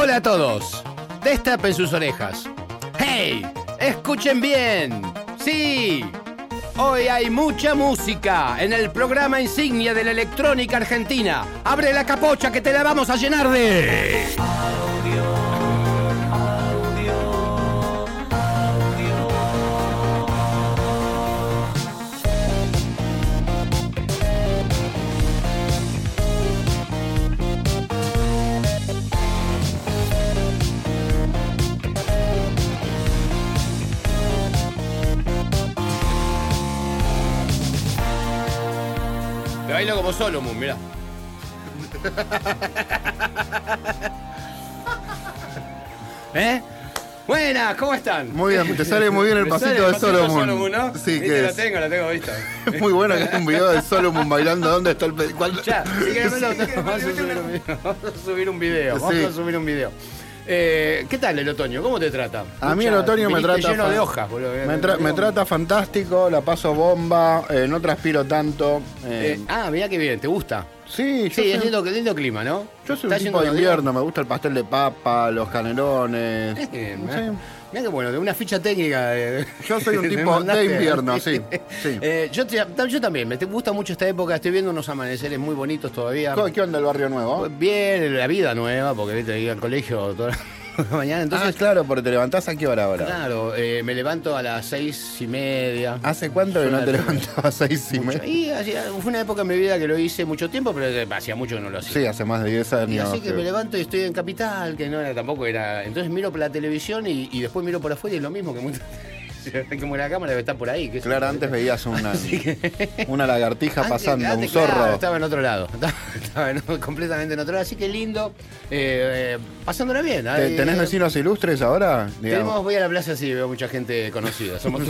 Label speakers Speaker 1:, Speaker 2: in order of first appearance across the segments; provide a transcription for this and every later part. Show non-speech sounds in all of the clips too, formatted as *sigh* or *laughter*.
Speaker 1: Hola a todos. Destapen sus orejas. ¡Hey! Escuchen bien. Sí. Hoy hay mucha música en el programa insignia de la electrónica argentina. Abre la capocha que te la vamos a llenar de... Como Solomon, mirá. *laughs* ¿Eh? Buenas, ¿cómo están?
Speaker 2: Muy bien, te sale muy bien el *laughs* pasito
Speaker 1: sale
Speaker 2: de Solomon.
Speaker 1: ¿no?
Speaker 2: Sí, que
Speaker 1: la tengo, la tengo vista. *laughs*
Speaker 2: Es muy bueno que es un video de Solomon bailando. ¿Dónde está el cuál-
Speaker 1: Ya, vamos a subir un video. Vamos a subir un video. Vamos
Speaker 2: Sí.
Speaker 1: a subir un video. Eh, ¿Qué tal el otoño? ¿Cómo te trata?
Speaker 2: A mí el otoño me trata.
Speaker 1: lleno de hojas, boludo.
Speaker 2: Me, tra- me trata fantástico, la paso bomba, eh, no transpiro tanto. eh,
Speaker 1: Eh, ah, mirá qué bien, ¿te gusta?
Speaker 2: sí,
Speaker 1: Sí, es lindo, lindo clima, ¿no?
Speaker 2: yo soy un tipo de invierno, me gusta el pastel de papa, los canelones.
Speaker 1: Eh,
Speaker 2: no sé.
Speaker 1: Mirá qué bueno, de una ficha técnica. de- *laughs*
Speaker 2: Yo soy un *laughs*
Speaker 1: que
Speaker 2: tipo de invierno, sí, *laughs* sí.
Speaker 1: Eh, yo, también, me gusta mucho esta época, estoy viendo unos amaneceres muy bonitos todavía.
Speaker 2: ¿Qué- ¿Qué onda el barrio nuevo?
Speaker 1: Bien, la vida nueva, porque viste, iba al colegio toda la mañana, entonces...
Speaker 2: ah, claro, porque te levantás a qué hora ahora.
Speaker 1: Claro, eh, me levanto a las seis y media.
Speaker 2: ¿Hace cuánto que no te levantabas a seis y media?
Speaker 1: Y hacía- fue una época en mi vida que lo hice mucho tiempo, pero hacía mucho que no lo hacía.
Speaker 2: Sí, hace más de 10
Speaker 1: Y
Speaker 2: años.
Speaker 1: así que me levanto y estoy en Capital, que no era tampoco era. Entonces miro por la televisión y, y después miro por afuera y es lo mismo que mucho. *laughs* Como la cámara debe estar por ahí.
Speaker 2: Claro, antes veías *laughs* una, *laughs* una lagartija
Speaker 1: Antes-
Speaker 2: pasando,
Speaker 1: antes,
Speaker 2: un zorro.
Speaker 1: claro, estaba en otro lado. Estaba, estaba en- completamente en otro lado. Así que lindo. eh, eh, pasándola bien.
Speaker 2: ¿Te-
Speaker 1: Ahí,
Speaker 2: ¿Tenés
Speaker 1: eh,
Speaker 2: vecinos ilustres ahora?
Speaker 1: Tenemos, voy a la plaza sí, veo mucha gente conocida. Somos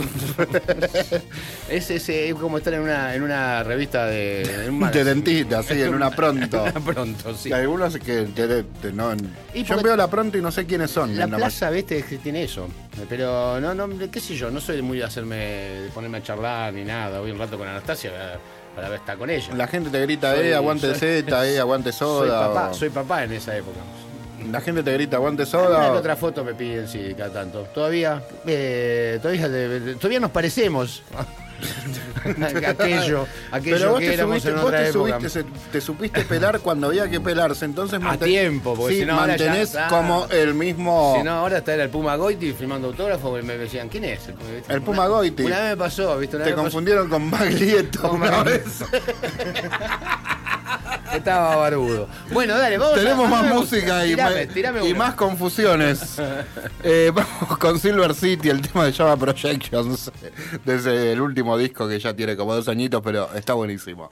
Speaker 1: es, es, es como estar en una, en una revista de. En un
Speaker 2: De dentista, sí, en una pronto.
Speaker 1: Pronto, sí.
Speaker 2: Y algunos que te- te- no,
Speaker 1: Y
Speaker 2: yo veo la pronto y no sé quiénes son.
Speaker 1: La
Speaker 2: la
Speaker 1: plaza, viste, tiene eso. Pero no, no, qué sé yo, no soy muy de hacerme, de ponerme a charlar ni nada. Voy un rato con Anastasia para, ver estar con ella.
Speaker 2: La gente te grita,
Speaker 1: Soy-
Speaker 2: eh, aguante
Speaker 1: soy-
Speaker 2: Z, eh, aguante *laughs*
Speaker 1: soy
Speaker 2: soda.
Speaker 1: papá,
Speaker 2: o-
Speaker 1: soy papá en esa época.
Speaker 2: La gente te grita, aguante soda. o-
Speaker 1: otra foto me piden, sí, cada tanto. Todavía, eh, todavía nos parecemos. *laughs* aquello, *laughs* aquello
Speaker 2: Pero vos
Speaker 1: que
Speaker 2: te
Speaker 1: éramos
Speaker 2: subiste,
Speaker 1: en otra
Speaker 2: te,
Speaker 1: época.
Speaker 2: subiste, te supiste pelar cuando había que pelarse, entonces
Speaker 1: A tiempo, porque
Speaker 2: sí,
Speaker 1: si no ahora ya
Speaker 2: mantenés
Speaker 1: está.
Speaker 2: como el mismo.
Speaker 1: Si no, ahora está el Puma Goiti firmando autógrafos y me decían, ¿quién es?
Speaker 2: El Puma
Speaker 1: Una-
Speaker 2: Goiti.
Speaker 1: Una vez me pasó, ¿viste? Una
Speaker 2: te
Speaker 1: vez me pasó-
Speaker 2: confundieron con Baglietto una vez. *laughs* *laughs*
Speaker 1: Estaba barbudo. Bueno, dale, vamos a-
Speaker 2: Tenemos más
Speaker 1: a-
Speaker 2: música y,
Speaker 1: tirame,
Speaker 2: y más confusiones. *laughs* Eh, vamos con Silver City, el tema de Java Projections, *laughs* desde el último disco que ya tiene como dos añitos, pero está buenísimo.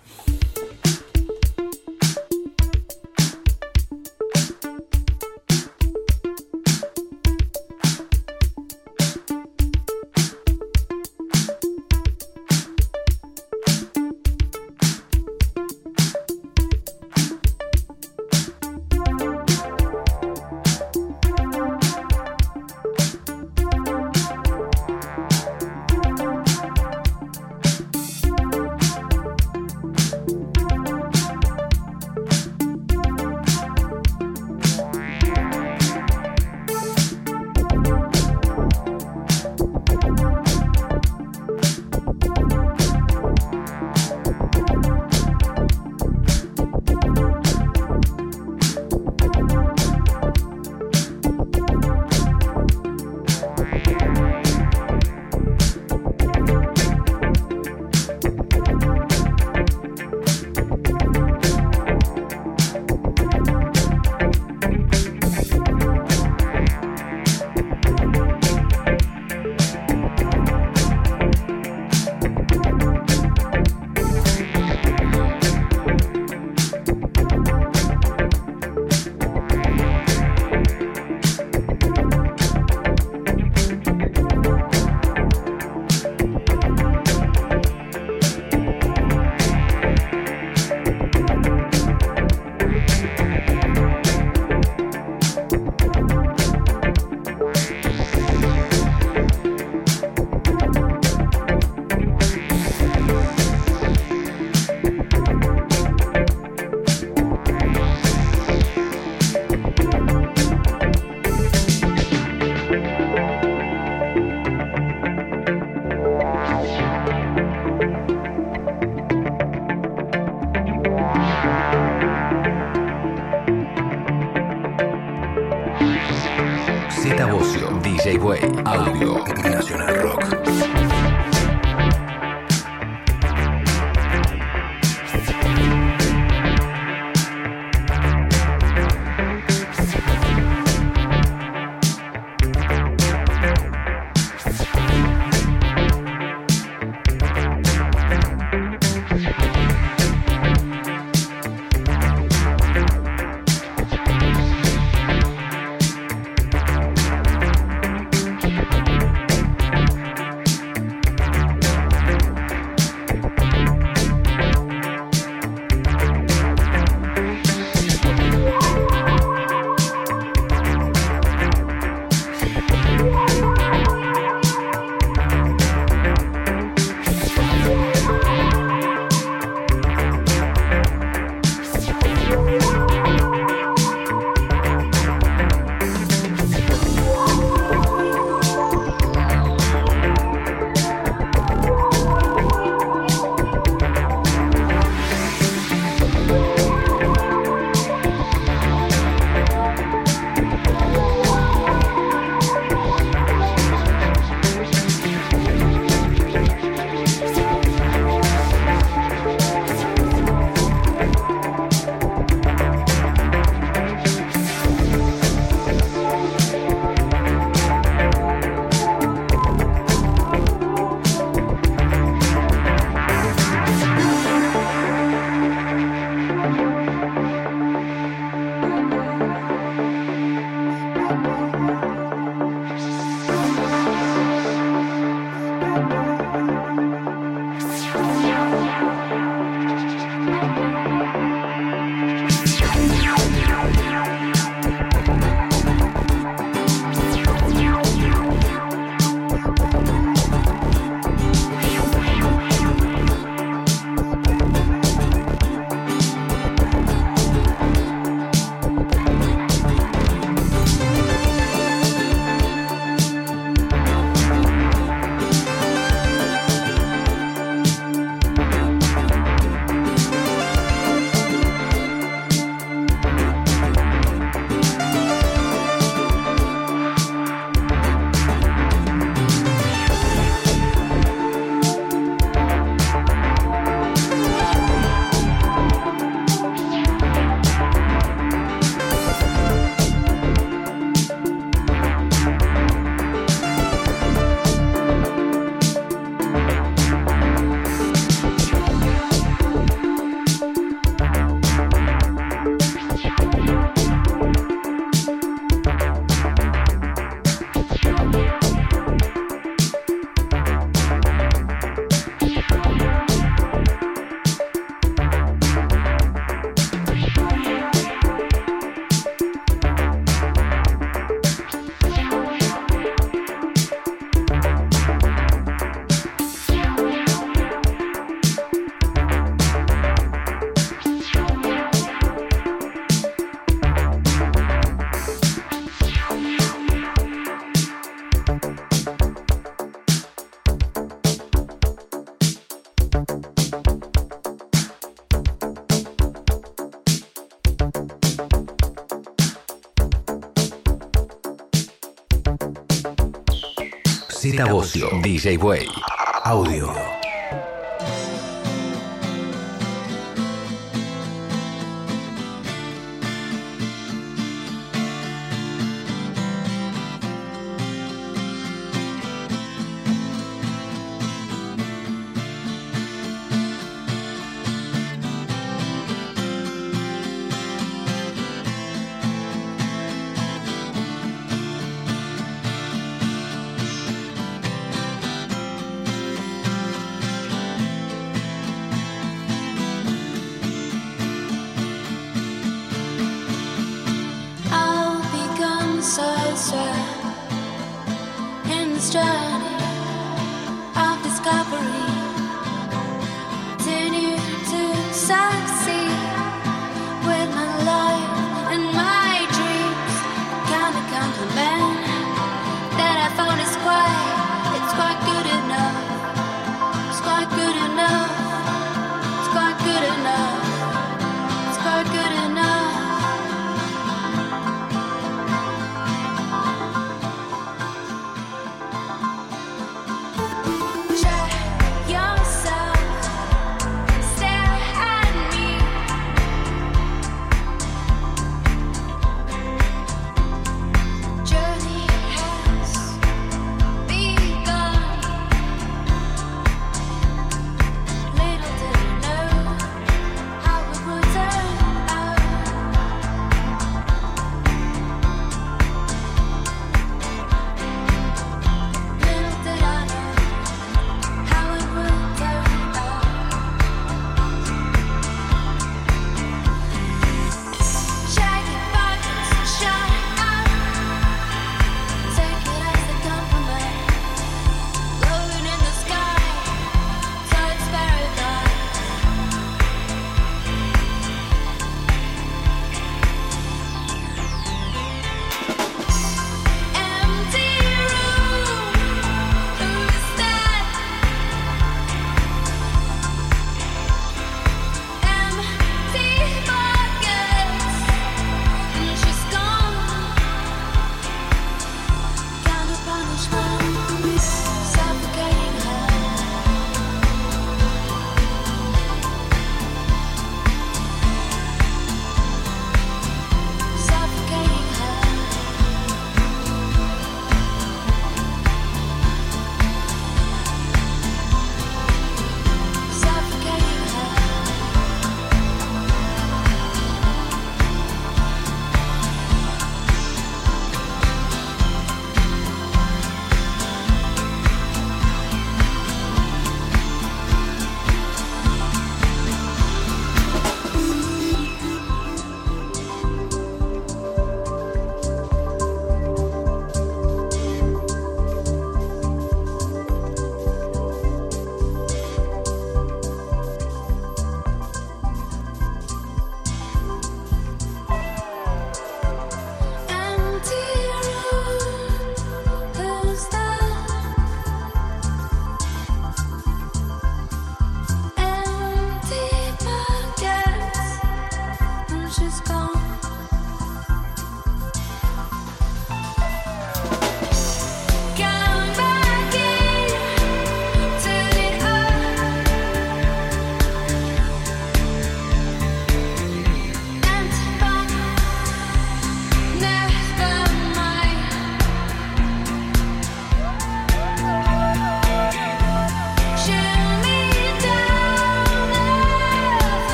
Speaker 3: Zeta DJ Way. Audio.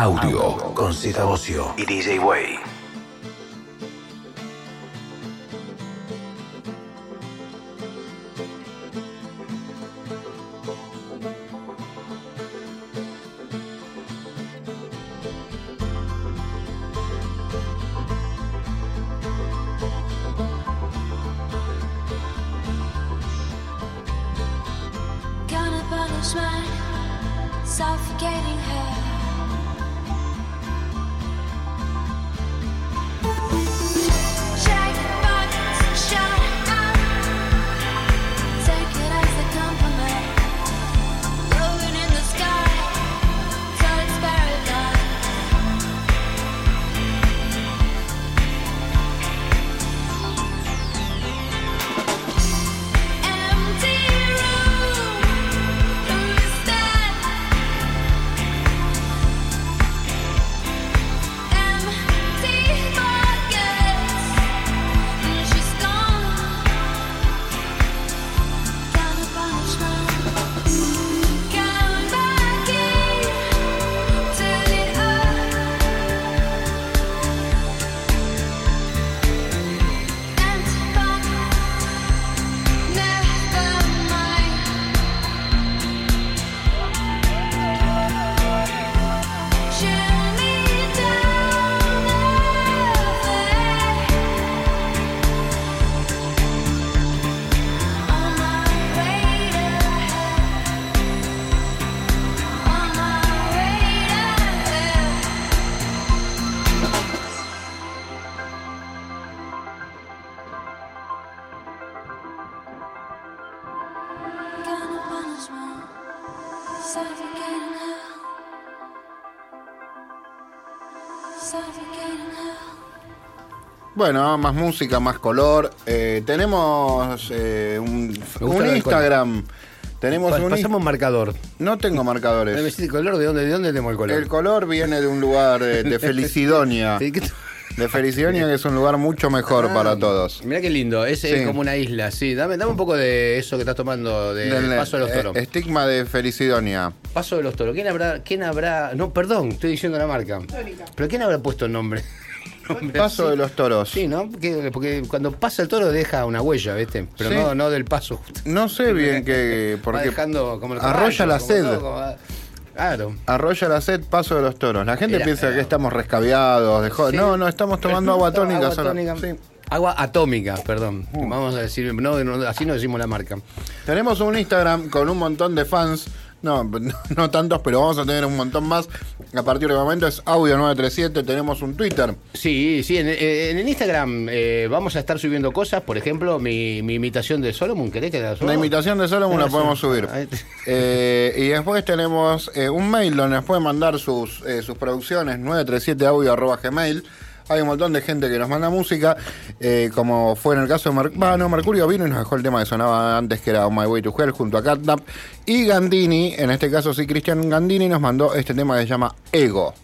Speaker 4: Audio con Z Bocio y DJ Way.
Speaker 3: Gonna punish my suffocating hair.
Speaker 2: Bueno, más música, más color. Eh, tenemos eh, un, Instagram. Tenemos
Speaker 1: Pa-
Speaker 2: un
Speaker 1: pasamos marcador.
Speaker 2: No tengo
Speaker 1: ¿Me
Speaker 2: marcadores.
Speaker 1: decís el color? ¿De dónde, ¿De dónde tenemos el color?
Speaker 2: El color viene de un lugar eh, de Felicidonia. *laughs*
Speaker 1: Sí, ¿qué t-
Speaker 2: De Felicidonia, que es un lugar mucho mejor
Speaker 1: Ah,
Speaker 2: para todos.
Speaker 1: Mirá qué lindo, es, es como una isla, sí. Dame, dame un poco de eso que estás tomando, de
Speaker 2: Del,
Speaker 1: Paso de los Toros.
Speaker 2: eh, estigma de Felicidonia.
Speaker 1: Paso de los Toros. ¿Quién habrá, quién habrá, no, perdón, estoy diciendo la marca. Pero ¿quién habrá puesto el nombre? *laughs*
Speaker 2: Paso de los toros.
Speaker 1: Sí, ¿no? Porque, porque cuando pasa el toro deja una huella, ¿viste? Pero
Speaker 2: Sí.
Speaker 1: no, no del paso.
Speaker 2: No sé *laughs* bien qué.
Speaker 1: Va
Speaker 2: Porque
Speaker 1: dejando como
Speaker 2: arrolla la
Speaker 1: como
Speaker 2: sed.
Speaker 1: todo, como- Claro.
Speaker 2: Arrolla la sed, paso de los toros. La gente
Speaker 1: Era-
Speaker 2: piensa que estamos rescabiados. de jo-
Speaker 1: Sí.
Speaker 2: No, no, estamos tomando agua *laughs* tónica.
Speaker 1: Agua tónica.
Speaker 2: Sí.
Speaker 1: Agua atómica, perdón.
Speaker 2: Uh.
Speaker 1: Vamos a decir, no, no, así no decimos la marca.
Speaker 2: Tenemos un Instagram con un montón de fans. No, no, no tantos, pero vamos a tener un montón más. A partir de momento es Audio 937. Tenemos un Twitter.
Speaker 1: Sí, sí, en, en el Instagram eh, vamos a estar subiendo cosas, por ejemplo, mi, mi imitación de Solomon, ¿querés que la suba?
Speaker 2: La imitación de Solomon la
Speaker 1: Ah, *laughs* sí.
Speaker 2: podemos subir. Eh, y después tenemos eh, un mail donde nos pueden mandar sus, eh, sus producciones, 937audio.gmail. Hay un montón de gente que nos manda música, eh, como fue en el caso de Mer Mercurio vino y nos dejó el tema que sonaba antes, que era My Way to Hell, junto a Catnap. Y Gandini, en este caso sí, Cristian Gandini nos mandó este tema que se llama Ego.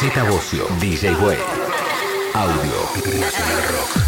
Speaker 4: Zeta Bocio, DJ Way. Audio Nacional Rock.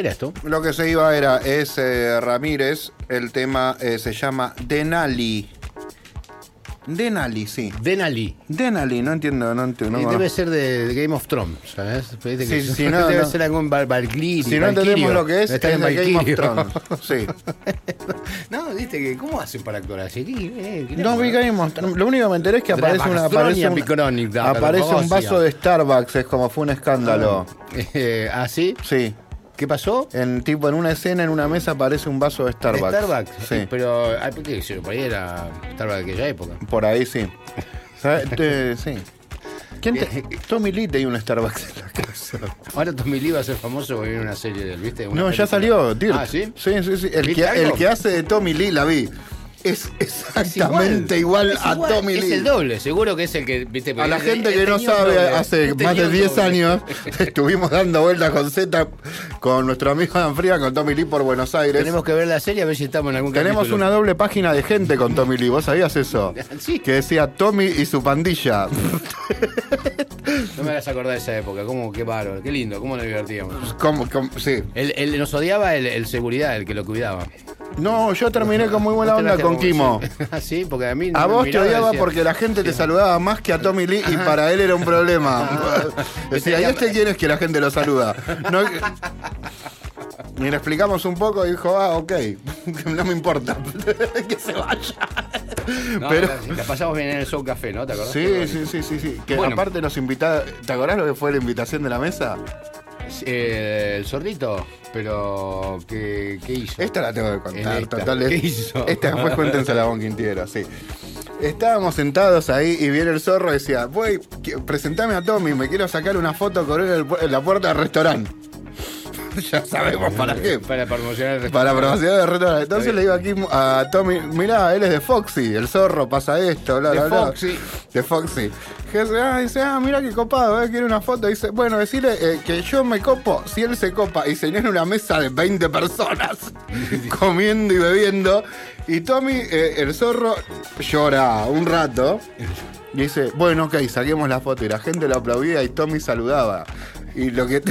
Speaker 1: ¿Qué era esto?
Speaker 2: Lo que se iba era ese Ramírez, el tema eh, se llama Denali. Denali, sí.
Speaker 1: Denali.
Speaker 2: Denali, no entiendo, no entiendo. no
Speaker 1: Y debe ser de Game of Thrones, ¿sabes?
Speaker 2: Sí, sí, no, *laughs*
Speaker 1: debe
Speaker 2: no.
Speaker 1: ser algún Valkyrie.
Speaker 2: Si no entendemos lo que es,
Speaker 1: Está
Speaker 2: es
Speaker 1: en
Speaker 2: Game of. Thrones. *laughs* Sí.
Speaker 1: no, viste que ¿cómo hacen para actuar así? ¿Qué- eh, qué
Speaker 2: No vi Game of Thrones. Lo único que me enteré es que aparece una aparece, un- aparece un vaso de Starbucks, es como fue un escándalo. *laughs*
Speaker 1: Eh, ¿Ah, sí?
Speaker 2: Sí.
Speaker 1: ¿Qué pasó?
Speaker 2: En tipo en una escena en una mesa aparece un vaso de Starbucks.
Speaker 1: ¿De Starbucks.
Speaker 2: Sí.
Speaker 1: Pero, ay, ¿por qué? Si Por ahí era Starbucks de aquella época.
Speaker 2: Por ahí sí. ¿Sabes? *laughs* Te- sí. ¿Quién te- Tommy Lee tenía un Starbucks en la casa.
Speaker 1: Ahora Tommy Lee va a ser famoso porque viene una serie de él, ¿viste? Una
Speaker 2: No, ya salió, Dirt.
Speaker 1: Ah, ¿sí?
Speaker 2: Sí, sí, sí. El que hace de Tommy Lee la vi. Es
Speaker 1: Es
Speaker 2: exactamente igual,
Speaker 1: Es
Speaker 2: a
Speaker 1: igual,
Speaker 2: Tommy
Speaker 1: Es
Speaker 2: Lee.
Speaker 1: el doble, seguro que es el que, ¿viste?
Speaker 2: A la gente que no sabe,
Speaker 1: doble.
Speaker 2: hace
Speaker 1: Él
Speaker 2: más de
Speaker 1: un
Speaker 2: 10
Speaker 1: doble.
Speaker 2: años *laughs* estuvimos dando vueltas con Z con nuestro amigo Dan Fría, con Tommy Lee por Buenos Aires.
Speaker 1: Tenemos que ver la serie a ver si estamos en algún
Speaker 2: Tenemos
Speaker 1: capítulo.
Speaker 2: una doble página de gente con Tommy Lee, ¿vos sabías eso? *laughs*
Speaker 1: Sí.
Speaker 2: Que decía Tommy y su pandilla. *laughs*
Speaker 1: No me hagas acordar de esa época, cómo, qué bárbaro, qué lindo, cómo nos divertíamos.
Speaker 2: ¿Cómo, cómo? Sí.
Speaker 1: Él, él nos odiaba el, el seguridad, el que lo cuidaba.
Speaker 2: No, yo terminé con muy buena onda con Kimo. *laughs*
Speaker 1: Ah, sí, porque a mí.
Speaker 2: A vos te odiaba porque la gente te saludaba más que a Tommy Lee y para él era un problema. *laughs* Decía, ¿y este quién es que la gente lo saluda? No, y le explicamos un poco y dijo, ah, ok, *laughs* no me importa, que se vaya.
Speaker 1: No,
Speaker 2: Pero-
Speaker 1: la, pasamos bien en el Show Café, ¿no? ¿Te acordás?
Speaker 2: Sí, sí, sí, sí, sí. Que
Speaker 1: Bueno.
Speaker 2: aparte nos invitaron, ¿te acordás lo que fue la invitación de la mesa?
Speaker 1: Eh, el zorrito, pero ¿qué, qué hizo?
Speaker 2: Esta la tengo que contar,
Speaker 1: esta.
Speaker 2: total.
Speaker 1: ¿Qué hizo?
Speaker 2: Esta después cuéntensela a Bon Quintiero, sí. Estábamos sentados ahí y viene el zorro y decía, voy, presentame a Tommy, me quiero sacar una foto con él en la puerta del restaurante. *laughs* ya sabemos para qué.
Speaker 1: Para promocionar el
Speaker 2: Para
Speaker 1: restaurante.
Speaker 2: promocionar el restaurante. Entonces le digo aquí a Tommy, mirá, él es de Foxy, el zorro pasa esto, bla,
Speaker 1: De
Speaker 2: bla, bla.
Speaker 1: Foxy.
Speaker 2: De Foxy. Ah, dice, ah, mira qué copado, eh, quiere una foto. Dice, bueno, decirle eh, que yo me copo si él se copa y se llena una mesa de 20 personas *laughs* comiendo y bebiendo. Y Tommy, eh, el zorro, llora un rato. Y dice, bueno, ok, saquemos la foto. Y la gente lo aplaudía y Tommy saludaba. Y lo que, lo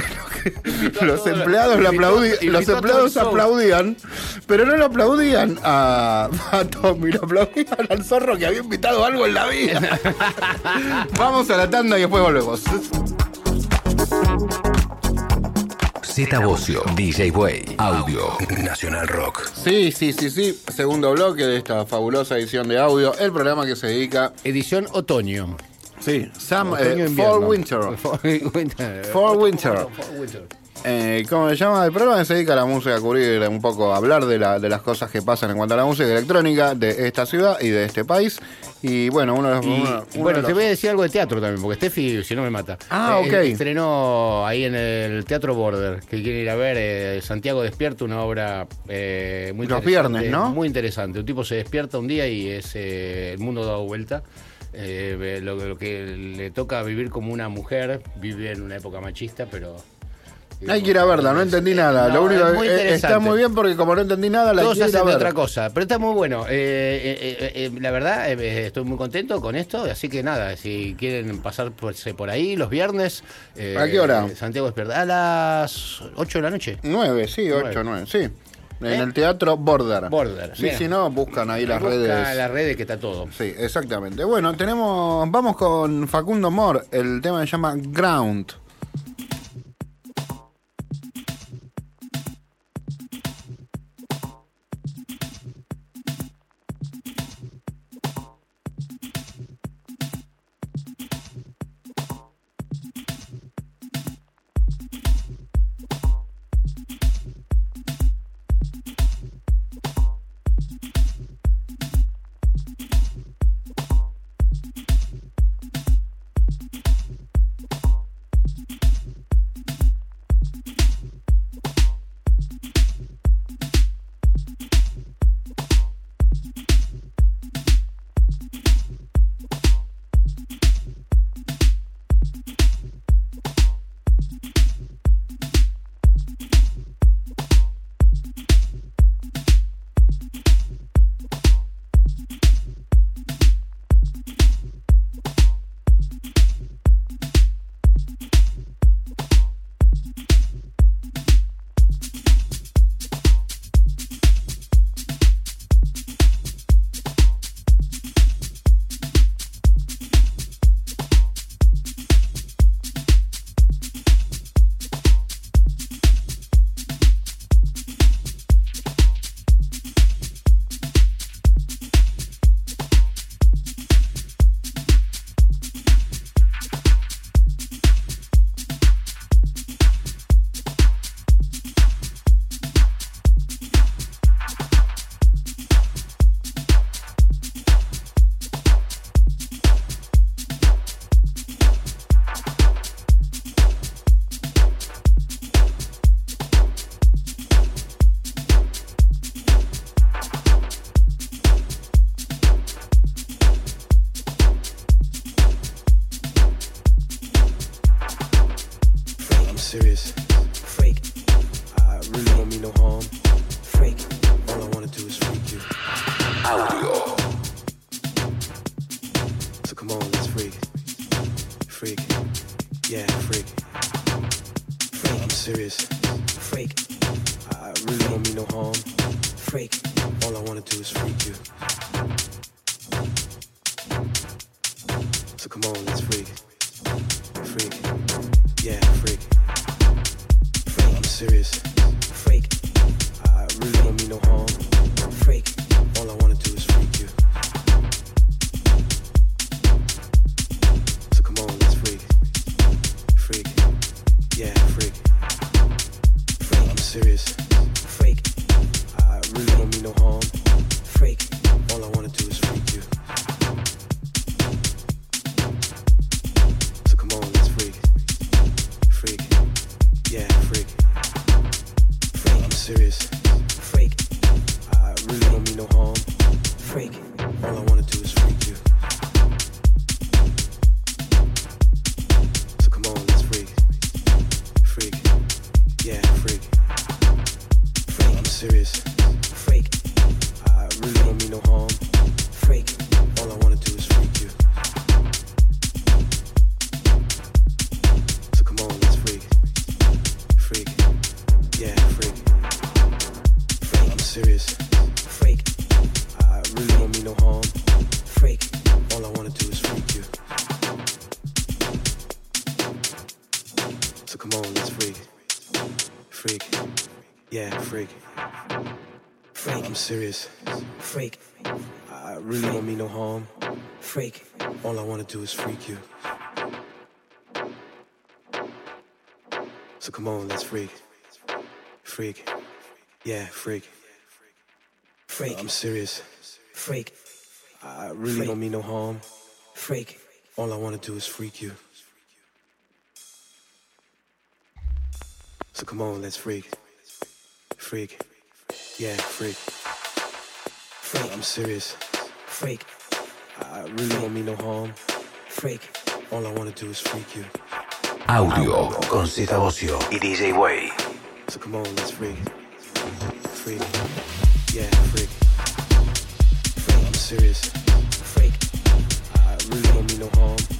Speaker 2: que- los empleados lo aplaudían, los empleados aplaudían, pero no lo aplaudían a, a Tommy, lo aplaudían al zorro que había invitado algo en la vida. *laughs* Vamos a la tanda y después volvemos.
Speaker 4: Z Bocio, DJ Way, Audio, Nacional Rock.
Speaker 2: Sí, sí, sí, sí. Segundo bloque de esta fabulosa edición de audio. El programa que se dedica.
Speaker 1: Edición otoño.
Speaker 2: Sí, Sam, eh. *laughs* Fall Winter.
Speaker 1: Fall Winter.
Speaker 2: Fall. Eh, ¿Cómo se llama? El programa se dedica a la música, a cubrir un poco, a hablar de, la- de las cosas que pasan en cuanto a la música electrónica de esta ciudad y de este país. Y bueno, uno de los.
Speaker 1: Y,
Speaker 2: uno- uno
Speaker 1: bueno,
Speaker 2: de
Speaker 1: te voy a decir algo de teatro también, porque Steffi, si no me mata.
Speaker 2: Ah,
Speaker 1: Eh,
Speaker 2: ok.
Speaker 1: Estrenó ahí en el Teatro Border, que quieren ir a ver eh, Santiago Despierto, una obra eh, muy
Speaker 2: Los viernes, ¿no?
Speaker 1: Muy interesante. Un tipo se despierta un día y es eh, el mundo dado vuelta. Eh, lo, lo que le toca vivir como una mujer, vive en una época machista, pero...
Speaker 2: Hay que ir a verla, no entendí nada.
Speaker 1: No,
Speaker 2: Lo único
Speaker 1: es muy
Speaker 2: eh, está muy bien porque como no entendí nada, la
Speaker 1: Todos
Speaker 2: a
Speaker 1: hacen
Speaker 2: ver.
Speaker 1: otra cosa, pero está muy bueno. Eh, eh, eh, eh, la verdad, eh, estoy muy contento con esto, así que nada, si quieren pasar por, por ahí los viernes. eh,
Speaker 2: ¿A qué hora?
Speaker 1: Santiago Despierta. A las 8 de la noche.
Speaker 2: Nueve, sí,
Speaker 1: Nueve.
Speaker 2: ocho, nueve, sí. En
Speaker 1: ¿Eh?
Speaker 2: el teatro Border.
Speaker 1: Border,
Speaker 2: Sí,
Speaker 1: bien.
Speaker 2: si no, buscan ahí las
Speaker 1: Busca
Speaker 2: redes.
Speaker 1: las redes que está todo.
Speaker 2: Sí, exactamente. Bueno, tenemos. Vamos con Facundo Mor. El tema se llama Ground.
Speaker 5: serious. do is freak you. So come on, let's freak. Freak. Yeah, freak. Freak. I'm serious. Freak. I really freak. don't mean no harm. Freak. All I want to do is freak you. So come on, let's freak. Freak. Yeah, freak. Freak. I'm serious. Freak. I really don't mean no harm freak. All I wanna do is freak you.
Speaker 4: Audio con Cita Bosio y DJ Way.
Speaker 5: So come on, let's freak. Freak. Yeah, freak. Freak, I'm serious. Freak. I really don't mean no harm.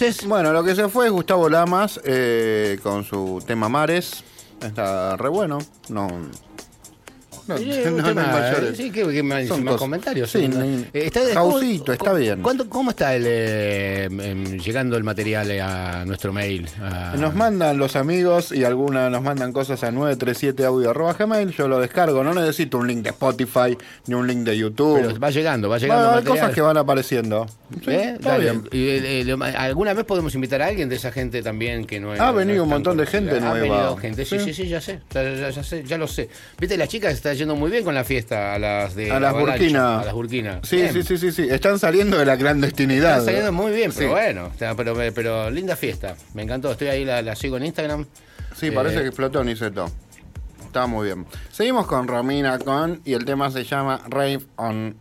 Speaker 1: Entonces,
Speaker 2: Bueno, lo que se fue es Gustavo Lamas eh, con su tema Mares. Está re bueno. No, No,
Speaker 1: Sí, *laughs*
Speaker 2: no,
Speaker 1: un
Speaker 2: no
Speaker 1: tema,
Speaker 2: hay mayores.
Speaker 1: Sí, que, que más,
Speaker 2: Son
Speaker 1: más
Speaker 2: cosas.
Speaker 1: comentarios.
Speaker 2: Sí,
Speaker 1: son-
Speaker 2: ni-
Speaker 1: está,
Speaker 2: Jausito,
Speaker 1: ¿cómo-
Speaker 2: está
Speaker 1: cómo-
Speaker 2: bien.
Speaker 1: ¿cuánto- ¿Cómo está el, eh, em, llegando el material a nuestro mail? A-
Speaker 2: Nos mandan los amigos y algunas nos mandan cosas a 937audio.gmail. Yo lo descargo. No necesito un link de Spotify ni un link de YouTube.
Speaker 1: Pero va llegando, va llegando.
Speaker 2: a haber
Speaker 1: material.
Speaker 2: cosas que van apareciendo. Sí,
Speaker 1: ¿Eh?
Speaker 2: está
Speaker 1: Dale.
Speaker 2: bien.
Speaker 1: Y, eh, eh, ¿Alguna vez podemos invitar a alguien de esa gente también que no es-
Speaker 2: Ha venido un montón de gente
Speaker 1: Ha
Speaker 2: nueva.
Speaker 1: venido gente, sí,
Speaker 2: Sí.
Speaker 1: sí, sí, ya sé, ya, ya- ya sé, ya lo sé. Viste, las chicas están yendo muy bien con la fiesta, a las de
Speaker 2: A las Burkina.
Speaker 1: A las Burkina.
Speaker 2: Sí,
Speaker 1: Bien.
Speaker 2: sí, sí, sí, sí. Están saliendo de la clandestinidad.
Speaker 1: Está saliendo muy bien, pero
Speaker 2: Sí.
Speaker 1: bueno, o sea, pero, pero linda fiesta. Me encantó, estoy ahí, la, la sigo en Instagram.
Speaker 2: Sí,
Speaker 1: Eh,
Speaker 2: parece que explotó Niceto. Está muy bien. Seguimos con Romina con y el tema se llama Rave on.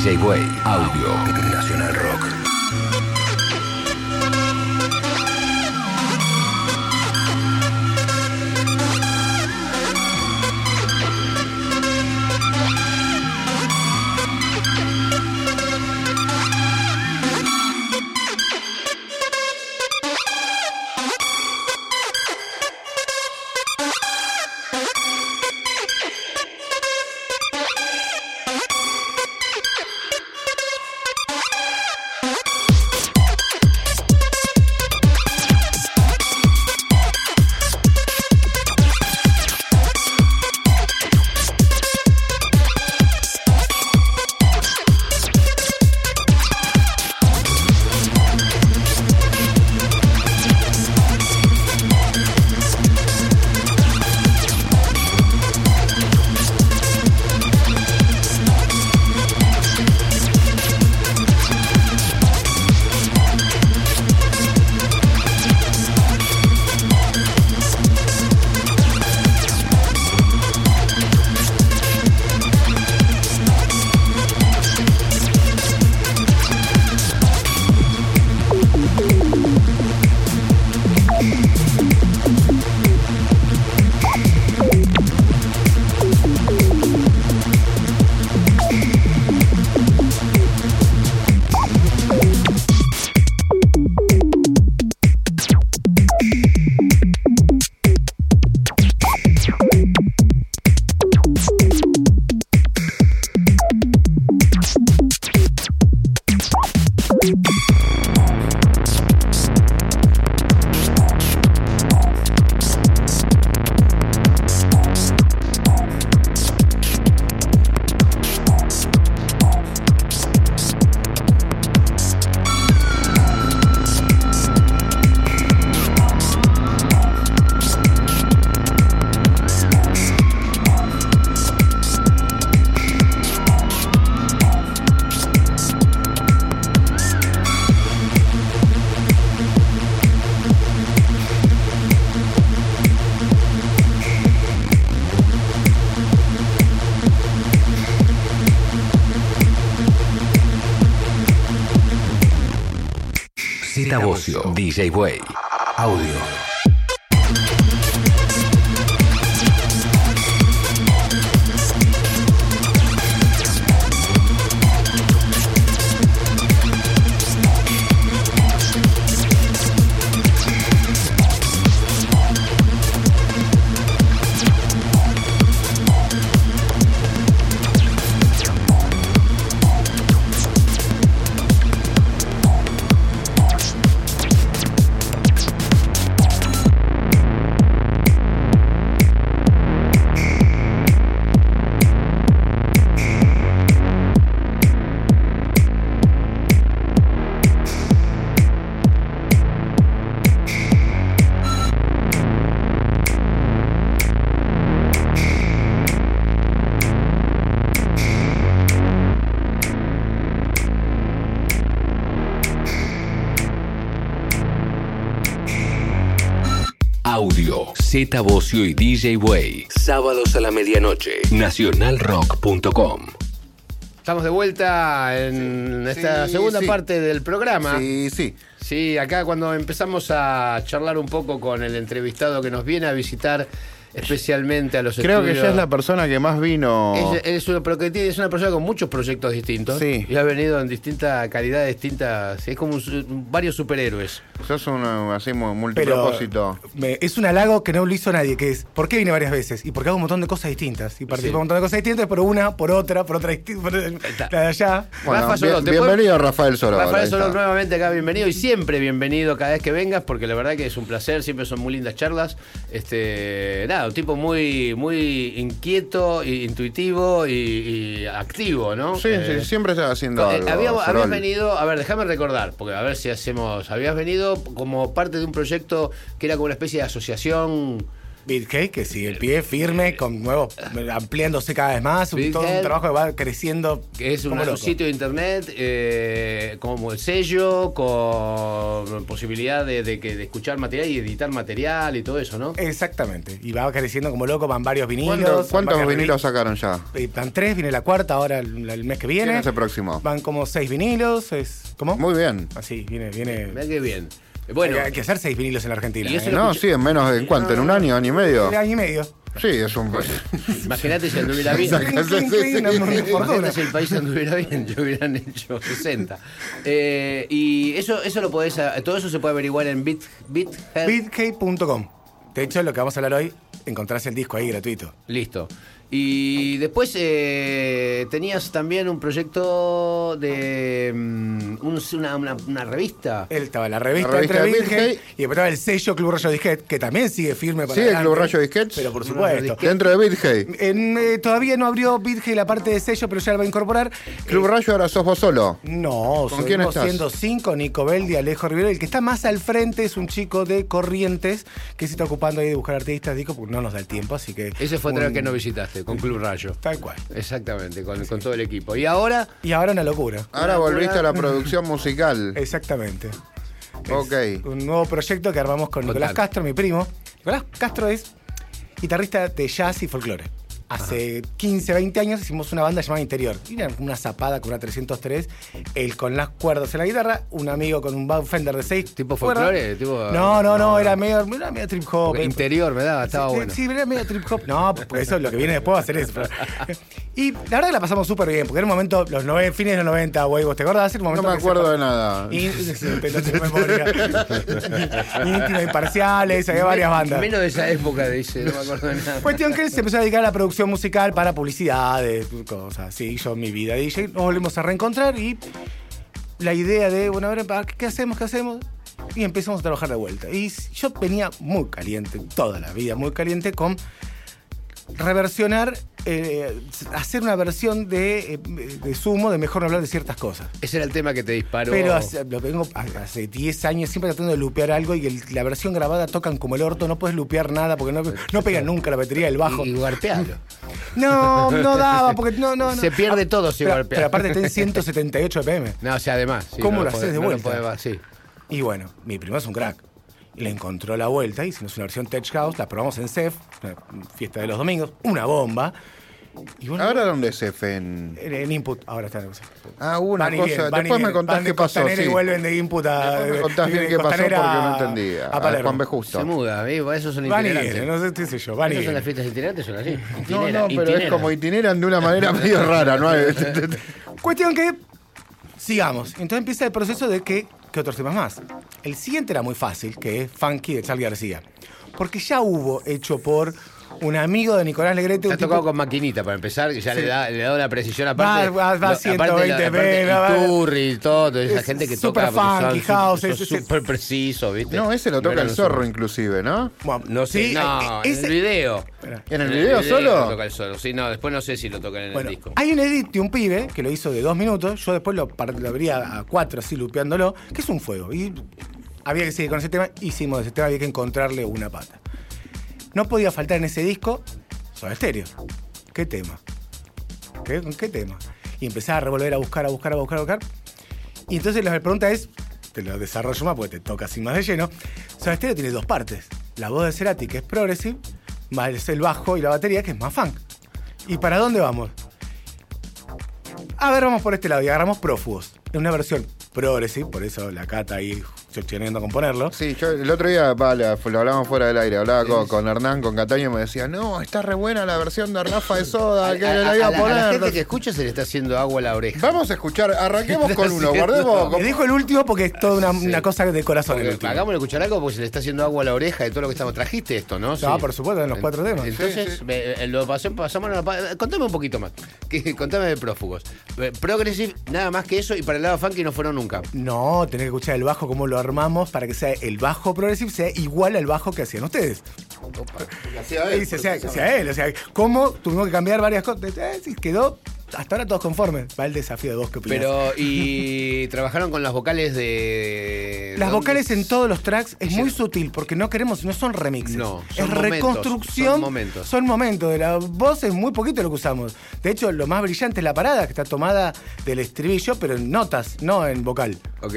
Speaker 4: DJ Way, Z Bocio, DJ Way. Z Bocio y DJ Way. Sábados a la medianoche. Nacionalrock.com.
Speaker 1: Estamos de vuelta en esta
Speaker 2: Sí,
Speaker 1: segunda
Speaker 2: sí.
Speaker 1: parte del programa.
Speaker 2: Sí, sí.
Speaker 1: Sí, acá cuando empezamos a charlar un poco con el entrevistado que nos viene a visitar especialmente a los
Speaker 2: Creo que ella es la persona que más vino.
Speaker 1: Es, es una, es persona con muchos proyectos distintos.
Speaker 2: Sí.
Speaker 1: Y ha venido en distintas calidades distintas. Es como un varios superhéroes.
Speaker 2: Sos un así multipropósito.
Speaker 6: Me- es un halago que no lo hizo nadie, que es ¿por qué vine varias veces? Y porque hago un montón de cosas distintas. Y participo
Speaker 1: Sí.
Speaker 6: un montón de cosas distintas, por una, por otra, por otra distinta, por
Speaker 1: está.
Speaker 6: la de allá.
Speaker 2: Bueno,
Speaker 1: Rafa
Speaker 2: bien-
Speaker 1: Solón, te
Speaker 2: bienvenido
Speaker 1: puedo-
Speaker 2: Rafael Solón.
Speaker 1: Rafael Solón
Speaker 2: está.
Speaker 1: nuevamente acá, bienvenido y siempre bienvenido cada vez que vengas, porque la verdad que es un placer, siempre son muy lindas charlas. Este, nada, un tipo muy, muy inquieto, y intuitivo y, y activo, ¿no?
Speaker 2: Sí,
Speaker 1: Eh,
Speaker 2: sí, siempre estás haciendo
Speaker 1: Eh,
Speaker 2: algo.
Speaker 1: habíamos-
Speaker 2: Solón.
Speaker 1: habías venido, a ver, déjame recordar, porque a ver si hacemos. Habías venido como parte de un proyecto que era como una especie de asociación.
Speaker 6: BitCake, que sigue el pie firme, con nuevos, ampliándose cada vez más, un, todo un trabajo que va creciendo.
Speaker 1: que es un sitio de internet eh, como el sello, con posibilidad de, de que, de escuchar material y editar material y todo eso, ¿no?
Speaker 6: Exactamente. Y va creciendo como loco, van varios vinilos.
Speaker 2: ¿Cuántos, vinilos sacaron ya?
Speaker 6: Eh, Van tres, viene la cuarta ahora el, el mes que viene.
Speaker 2: ¿Quién es el próximo?
Speaker 6: Van como seis vinilos. Es, ¿Cómo?
Speaker 2: Muy bien.
Speaker 6: Así, viene, viene.
Speaker 1: Mirá qué bien. Bueno,
Speaker 6: hay, hay que hacer seis vinilos en la Argentina. ¿eh?
Speaker 2: No, sí, en menos de cuánto, en un año, año y medio.
Speaker 6: Un año y medio.
Speaker 2: Sí, es un.
Speaker 1: imagínate si anduviera bien. Imagínate si el país anduviera bien, yo hubieran hecho 60. Eh, y eso, eso lo podés, todo eso se puede averiguar en Bit.
Speaker 6: De hecho, lo que vamos a hablar hoy, encontrás el disco ahí gratuito.
Speaker 1: Listo. Y después eh, tenías también un proyecto de mm, un- una, una- una revista.
Speaker 6: Él estaba en la revista,
Speaker 2: La revista
Speaker 6: entre Bitcake. y después estaba el sello Club Rayo Disquet, que también sigue firme para
Speaker 2: ¿Sigue el. Club Rayo Disquets?
Speaker 6: Pero por
Speaker 1: Club
Speaker 6: supuesto.
Speaker 2: Dentro de BitHey.
Speaker 6: En, eh, todavía no abrió Bitcake la parte de sello, pero ya la va a incorporar.
Speaker 2: Club
Speaker 6: Eh,
Speaker 2: Rayo ahora sos vos solo.
Speaker 6: No,
Speaker 2: ¿Con quién estás?
Speaker 6: siendo cinco, Nico Beldi, Alejo Rivero. El que está más al frente es un chico de Corrientes que se está ocupando ahí de buscar artistas, discos, porque no nos da el tiempo, así que...
Speaker 1: Ese fue vez que no visitaste, con Club Rayo.
Speaker 6: Tal cual.
Speaker 1: Exactamente, con, con todo el equipo. Y ahora,
Speaker 6: Y ahora una locura.
Speaker 2: Ahora volviste a la producción musical.
Speaker 6: Exactamente. Es
Speaker 2: Ok.
Speaker 6: Un nuevo proyecto que armamos con Nicolás. Castro, mi primo. Nicolás Castro es guitarrista de jazz y folclore. Hace 15, 20 años hicimos una banda llamada Interior. Y Era una zapada con una 303, él con las cuerdas en la guitarra, un amigo con un Bow Fender de 6
Speaker 1: ¿Tipo folclore? Tipo-
Speaker 6: No, no, no, era medio, era medio trip hop.
Speaker 1: porque interior, ¿verdad? Estaba
Speaker 6: sí,
Speaker 1: bueno.
Speaker 6: Sí, era medio trip hop. No, pues eso es lo que viene después va a ser eso. Y la verdad que la pasamos súper bien, porque era un momento, los nove- fines de los 90, güey, ¿vos te acordás? Era un
Speaker 2: No
Speaker 6: momento
Speaker 2: me
Speaker 6: que se
Speaker 2: acuerdo de nada.
Speaker 6: y. Íntima, imparciales, había varias bandas.
Speaker 1: Menos de esa época, dice, no me acuerdo de nada.
Speaker 6: Cuestión que él se empezó a dedicar a la producción musical para publicidades, cosas así. Yo, mi vida DJ, nos volvimos a reencontrar y la idea de, bueno, a ver, ¿para ¿qué hacemos? ¿Qué hacemos? Y empezamos a trabajar de vuelta. Y yo venía muy caliente, toda la vida muy caliente, con reversionar, eh, hacer una versión de, eh, de sumo de mejor no hablar de ciertas cosas.
Speaker 1: Ese era el tema que te disparó.
Speaker 6: Pero hace, lo vengo hace 10 años siempre tratando de lupear algo y el- la versión grabada tocan como el orto, no puedes lupear nada porque no, no pega nunca la batería del bajo.
Speaker 1: Y, y guarpealo.
Speaker 6: No, no daba, porque no, no, no.
Speaker 1: Se pierde todo si golpea.
Speaker 6: pero aparte está en 178 BPM.
Speaker 1: No, o sea, además. sí,
Speaker 6: ¿Cómo
Speaker 1: no
Speaker 6: lo haces de
Speaker 1: no lo
Speaker 6: vuelta?
Speaker 1: podés- sí.
Speaker 6: Y bueno, mi primo es un crack. Le encontró la vuelta, hicimos una versión Tech House, la probamos en CEF, una fiesta de los domingos, una bomba. Y bueno,
Speaker 2: ¿Ahora dónde es F? En...
Speaker 6: en, en input, ahora está.
Speaker 2: Ah, hubo una
Speaker 6: Van y
Speaker 2: cosa. Después me contás
Speaker 6: Van
Speaker 2: qué pasó. Sí.
Speaker 6: y vuelven de input a.
Speaker 2: Después me contás bien qué pasó porque no entendía.
Speaker 6: A
Speaker 2: A. Juan B. Justo.
Speaker 1: Se muda, ¿ves? Esos son
Speaker 6: Van y
Speaker 1: itinerantes.
Speaker 6: vienen, no sé qué sé yo, van
Speaker 1: son las fiestas itinerantes, son así. *laughs*
Speaker 2: No, no, pero es como itineran de una manera *laughs* medio rara, ¿no? *laughs*
Speaker 6: Cuestión que sigamos. Entonces empieza el proceso de que, ¿qué otros temas más? El siguiente era muy fácil, que es Funky de Charlie García. Porque ya hubo hecho por un amigo de Nicolás Legrete.
Speaker 1: Te
Speaker 6: un
Speaker 1: ha
Speaker 6: tipo-
Speaker 1: tocado con maquinita para empezar, que ya
Speaker 6: Sí.
Speaker 1: le da, le da una precisión
Speaker 6: Va-
Speaker 1: aparte.
Speaker 6: va- va
Speaker 1: aparte
Speaker 6: 120
Speaker 1: la- aparte
Speaker 6: va- va-
Speaker 1: Iturri y todo, esa
Speaker 6: Es
Speaker 1: gente que
Speaker 6: super
Speaker 1: toca.
Speaker 6: funky,
Speaker 1: son
Speaker 6: house, es-
Speaker 1: son
Speaker 6: es-
Speaker 1: súper preciso, ¿viste?
Speaker 2: No, ese lo toca el zorro inclusive, ¿no?
Speaker 6: Bueno,
Speaker 1: No sé,
Speaker 6: sí,
Speaker 1: no,
Speaker 6: eh,
Speaker 1: en
Speaker 6: ese-
Speaker 1: el video.
Speaker 2: ¿En el video
Speaker 1: Lo
Speaker 2: solo?
Speaker 1: toca el. Sí, no, después no sé si lo tocan en
Speaker 6: Bueno,
Speaker 1: el disco.
Speaker 6: hay un edit de un pibe que lo hizo de dos minutos. Yo después lo, lo abría a cuatro, así lupeándolo, que es un fuego. Y había que seguir con ese tema. Hicimos ese tema, había que encontrarle una pata. No podía faltar en ese disco Soda Stereo. ¿Qué tema? ¿Qué, ¿Qué tema? Y empezaba a revolver, a buscar, a buscar, a buscar, a buscar. Y entonces la pregunta es, te lo desarrollo más porque te toca así más de lleno. Soda Stereo tiene dos partes. La voz de Cerati, que es progressive, más el bajo y la batería, que es más funk. ¿Y para dónde vamos? A ver, vamos por este lado y agarramos Prófugos. Es una versión progressive, por eso la cata ahí chocheando a componerlo.
Speaker 2: Sí, yo el otro día lo hablamos fuera del aire, hablaba con, con Hernán, con Cataño, y me decía, no, está re buena la versión de Rafa de Soda, que
Speaker 1: a,
Speaker 2: le la iba
Speaker 1: a
Speaker 2: a
Speaker 1: la, a la
Speaker 2: poner.
Speaker 1: gente que escucha se le está haciendo agua a la oreja.
Speaker 2: Vamos a escuchar, arranquemos con *laughs* uno, guardemos.
Speaker 6: Me dijo el último porque es toda una, una cosa de corazón. el.
Speaker 1: Hagámosle escuchar algo porque se le está haciendo agua a la oreja de todo lo que estamos. Trajiste esto, ¿no?
Speaker 6: No, por supuesto, en los cuatro temas.
Speaker 1: Entonces, me- eh, lo pasé- pasamos a la pa- Contame un poquito más. Que- *laughs* contame de prófugos. Eh, Progressive, nada más que eso, y para el lado funky no fueron nunca.
Speaker 6: No, tenés que escuchar el bajo, cómo lo armamos para que sea el bajo progressive sea igual al bajo que hacían ustedes. Y se sea, que sea él, o sea, cómo tuvimos que cambiar varias cosas. Eh, sí, quedó hasta ahora todos conformes. Va el desafío de vos que opinás.
Speaker 1: Pero, y *laughs* trabajaron con las vocales de.
Speaker 6: Las
Speaker 1: ¿dónde?
Speaker 6: vocales en todos los tracks es muy sutil porque no queremos, no son remixes.
Speaker 1: No,
Speaker 6: es
Speaker 1: momentos,
Speaker 6: reconstrucción.
Speaker 1: son momentos.
Speaker 6: Son momentos. De la voz es muy poquito lo que usamos. De hecho, lo más brillante es la parada, que está tomada del estribillo, pero en notas, no en vocal.
Speaker 1: Ok,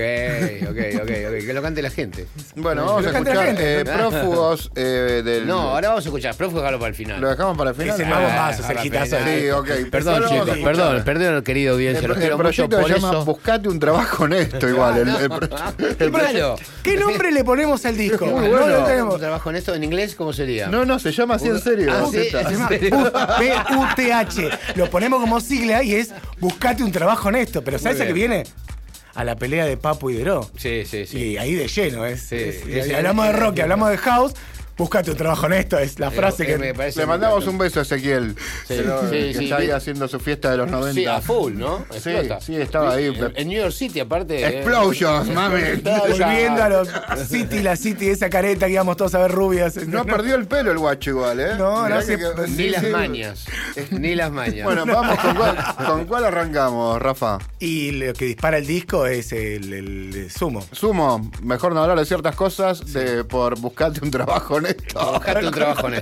Speaker 1: ok, ok, ok. Que lo cante la gente.
Speaker 2: Bueno, vamos
Speaker 6: Lo
Speaker 2: a
Speaker 6: la
Speaker 2: escuchar
Speaker 6: gente.
Speaker 2: eh, prófugos eh, del.
Speaker 1: No, ahora vamos a escuchar. Prófugos, déjalo para el final.
Speaker 2: ¿Lo dejamos para el final?
Speaker 6: Es el
Speaker 2: Ah,
Speaker 6: nuevo paso,
Speaker 1: final.
Speaker 2: Sí, ok.
Speaker 1: Perdón,
Speaker 2: Pero vamos a
Speaker 1: chicos,
Speaker 2: escuchar.
Speaker 1: Perdón, perdón, querida audiencia.
Speaker 2: El,
Speaker 1: Los
Speaker 2: el
Speaker 1: quiero mucho
Speaker 2: proyecto
Speaker 1: por
Speaker 2: se llama
Speaker 1: eso.
Speaker 2: Buscate un trabajo honesto, igual. El, el. *laughs*
Speaker 6: ¿Qué nombre le ponemos al disco?
Speaker 2: Muy
Speaker 6: No
Speaker 2: bueno.
Speaker 6: lo tenemos.
Speaker 1: ¿Un trabajo en esto en inglés cómo sería?
Speaker 2: No, no, se llama así en serio.
Speaker 1: Ah, sí,
Speaker 6: Se llama. *laughs* B-U-T-H. Lo ponemos como sigla y es buscate un trabajo honesto. Pero ¿sabes a qué viene? A la pelea de Papu y Deró.
Speaker 1: Sí, sí, sí.
Speaker 6: Y ahí de lleno, es.
Speaker 1: Sí,
Speaker 6: es- hablamos de rock, hablamos de house, buscate un trabajo honesto, es la frase
Speaker 1: Eh,
Speaker 6: que.
Speaker 1: me parece
Speaker 2: Le mandamos un beso a Ezequiel.
Speaker 1: Sí,
Speaker 2: que
Speaker 1: sí,
Speaker 2: que
Speaker 1: sí,
Speaker 2: está ahí haciendo su fiesta de los 90.
Speaker 1: Sí, a full, ¿no?
Speaker 2: Sí,
Speaker 1: Explota.
Speaker 2: sí, estaba ahí.
Speaker 1: En, en New York City, aparte. eh,
Speaker 2: Explosions, *laughs* mami.
Speaker 6: Volviendo a los City, la City, esa careta que íbamos todos a ver rubias.
Speaker 2: No perdió el pelo el guacho igual, ¿eh?
Speaker 6: No,
Speaker 2: Mirá
Speaker 6: no, sí,
Speaker 1: Ni
Speaker 2: sí,
Speaker 1: las mañas. Ni las mañas.
Speaker 2: Bueno, vamos, ¿con cuál, *laughs* con cuál arrancamos, Rafa?
Speaker 6: Y lo que dispara el disco es el, el sumo.
Speaker 2: Sumo, mejor no hablar de ciertas cosas de, por buscarte un trabajo honesto.
Speaker 1: Buscate un trabajo en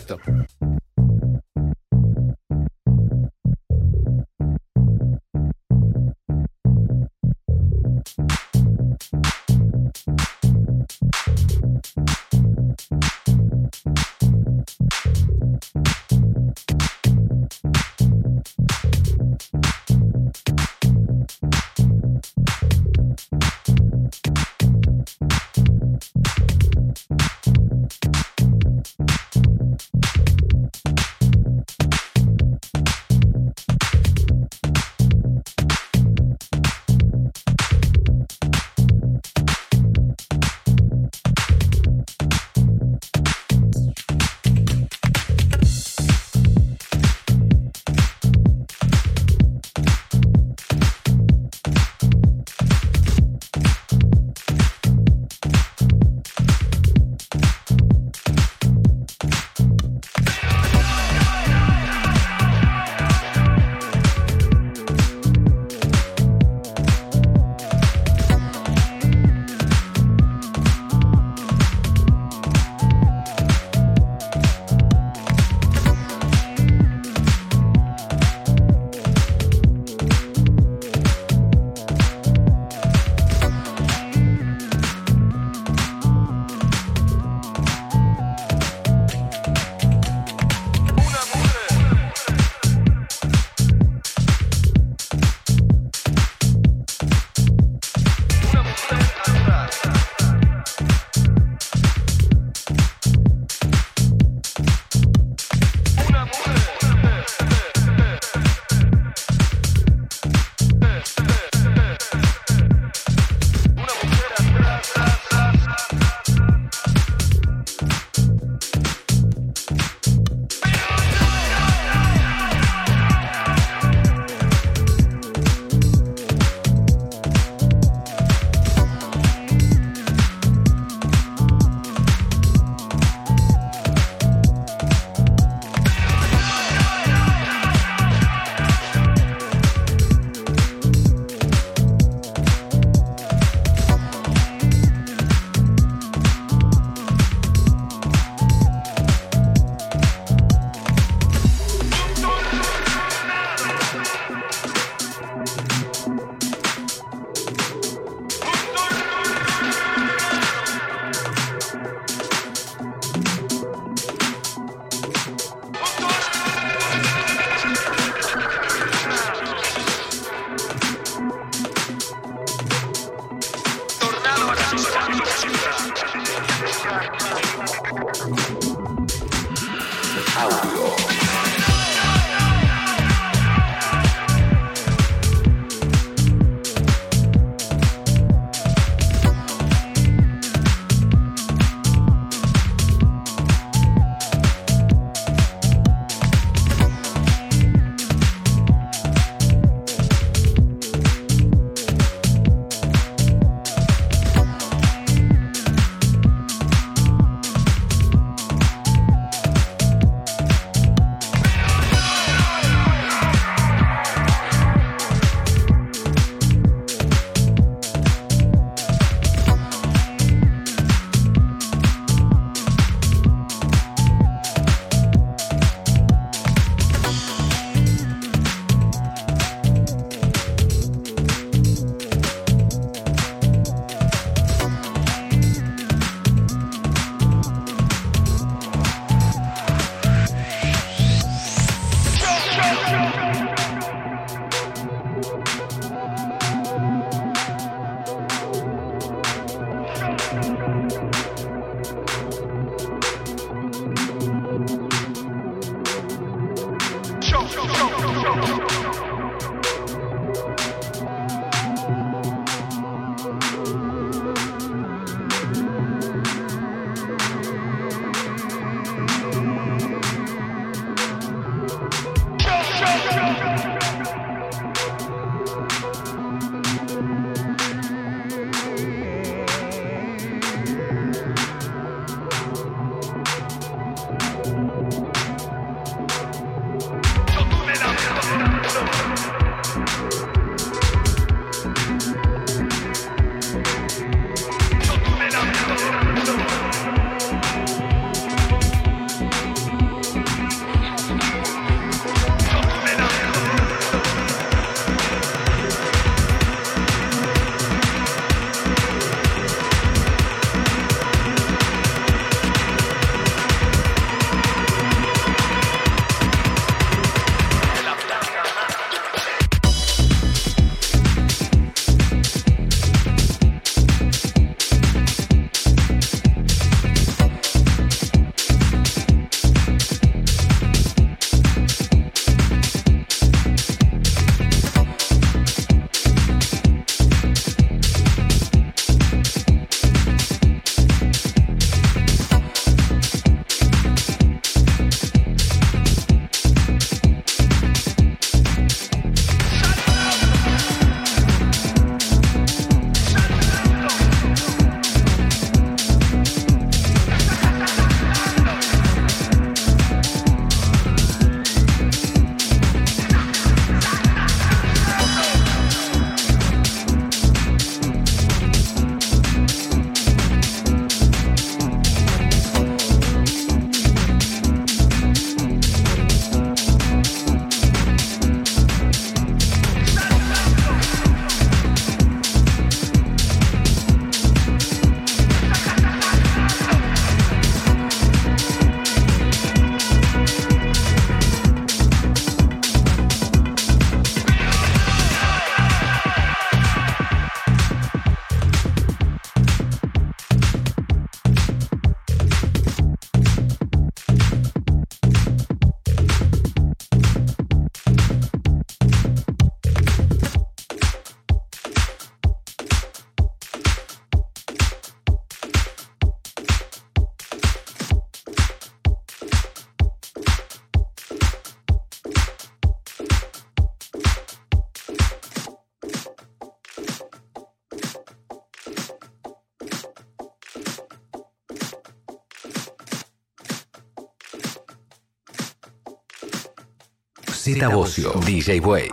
Speaker 4: Bocio, DJ Way.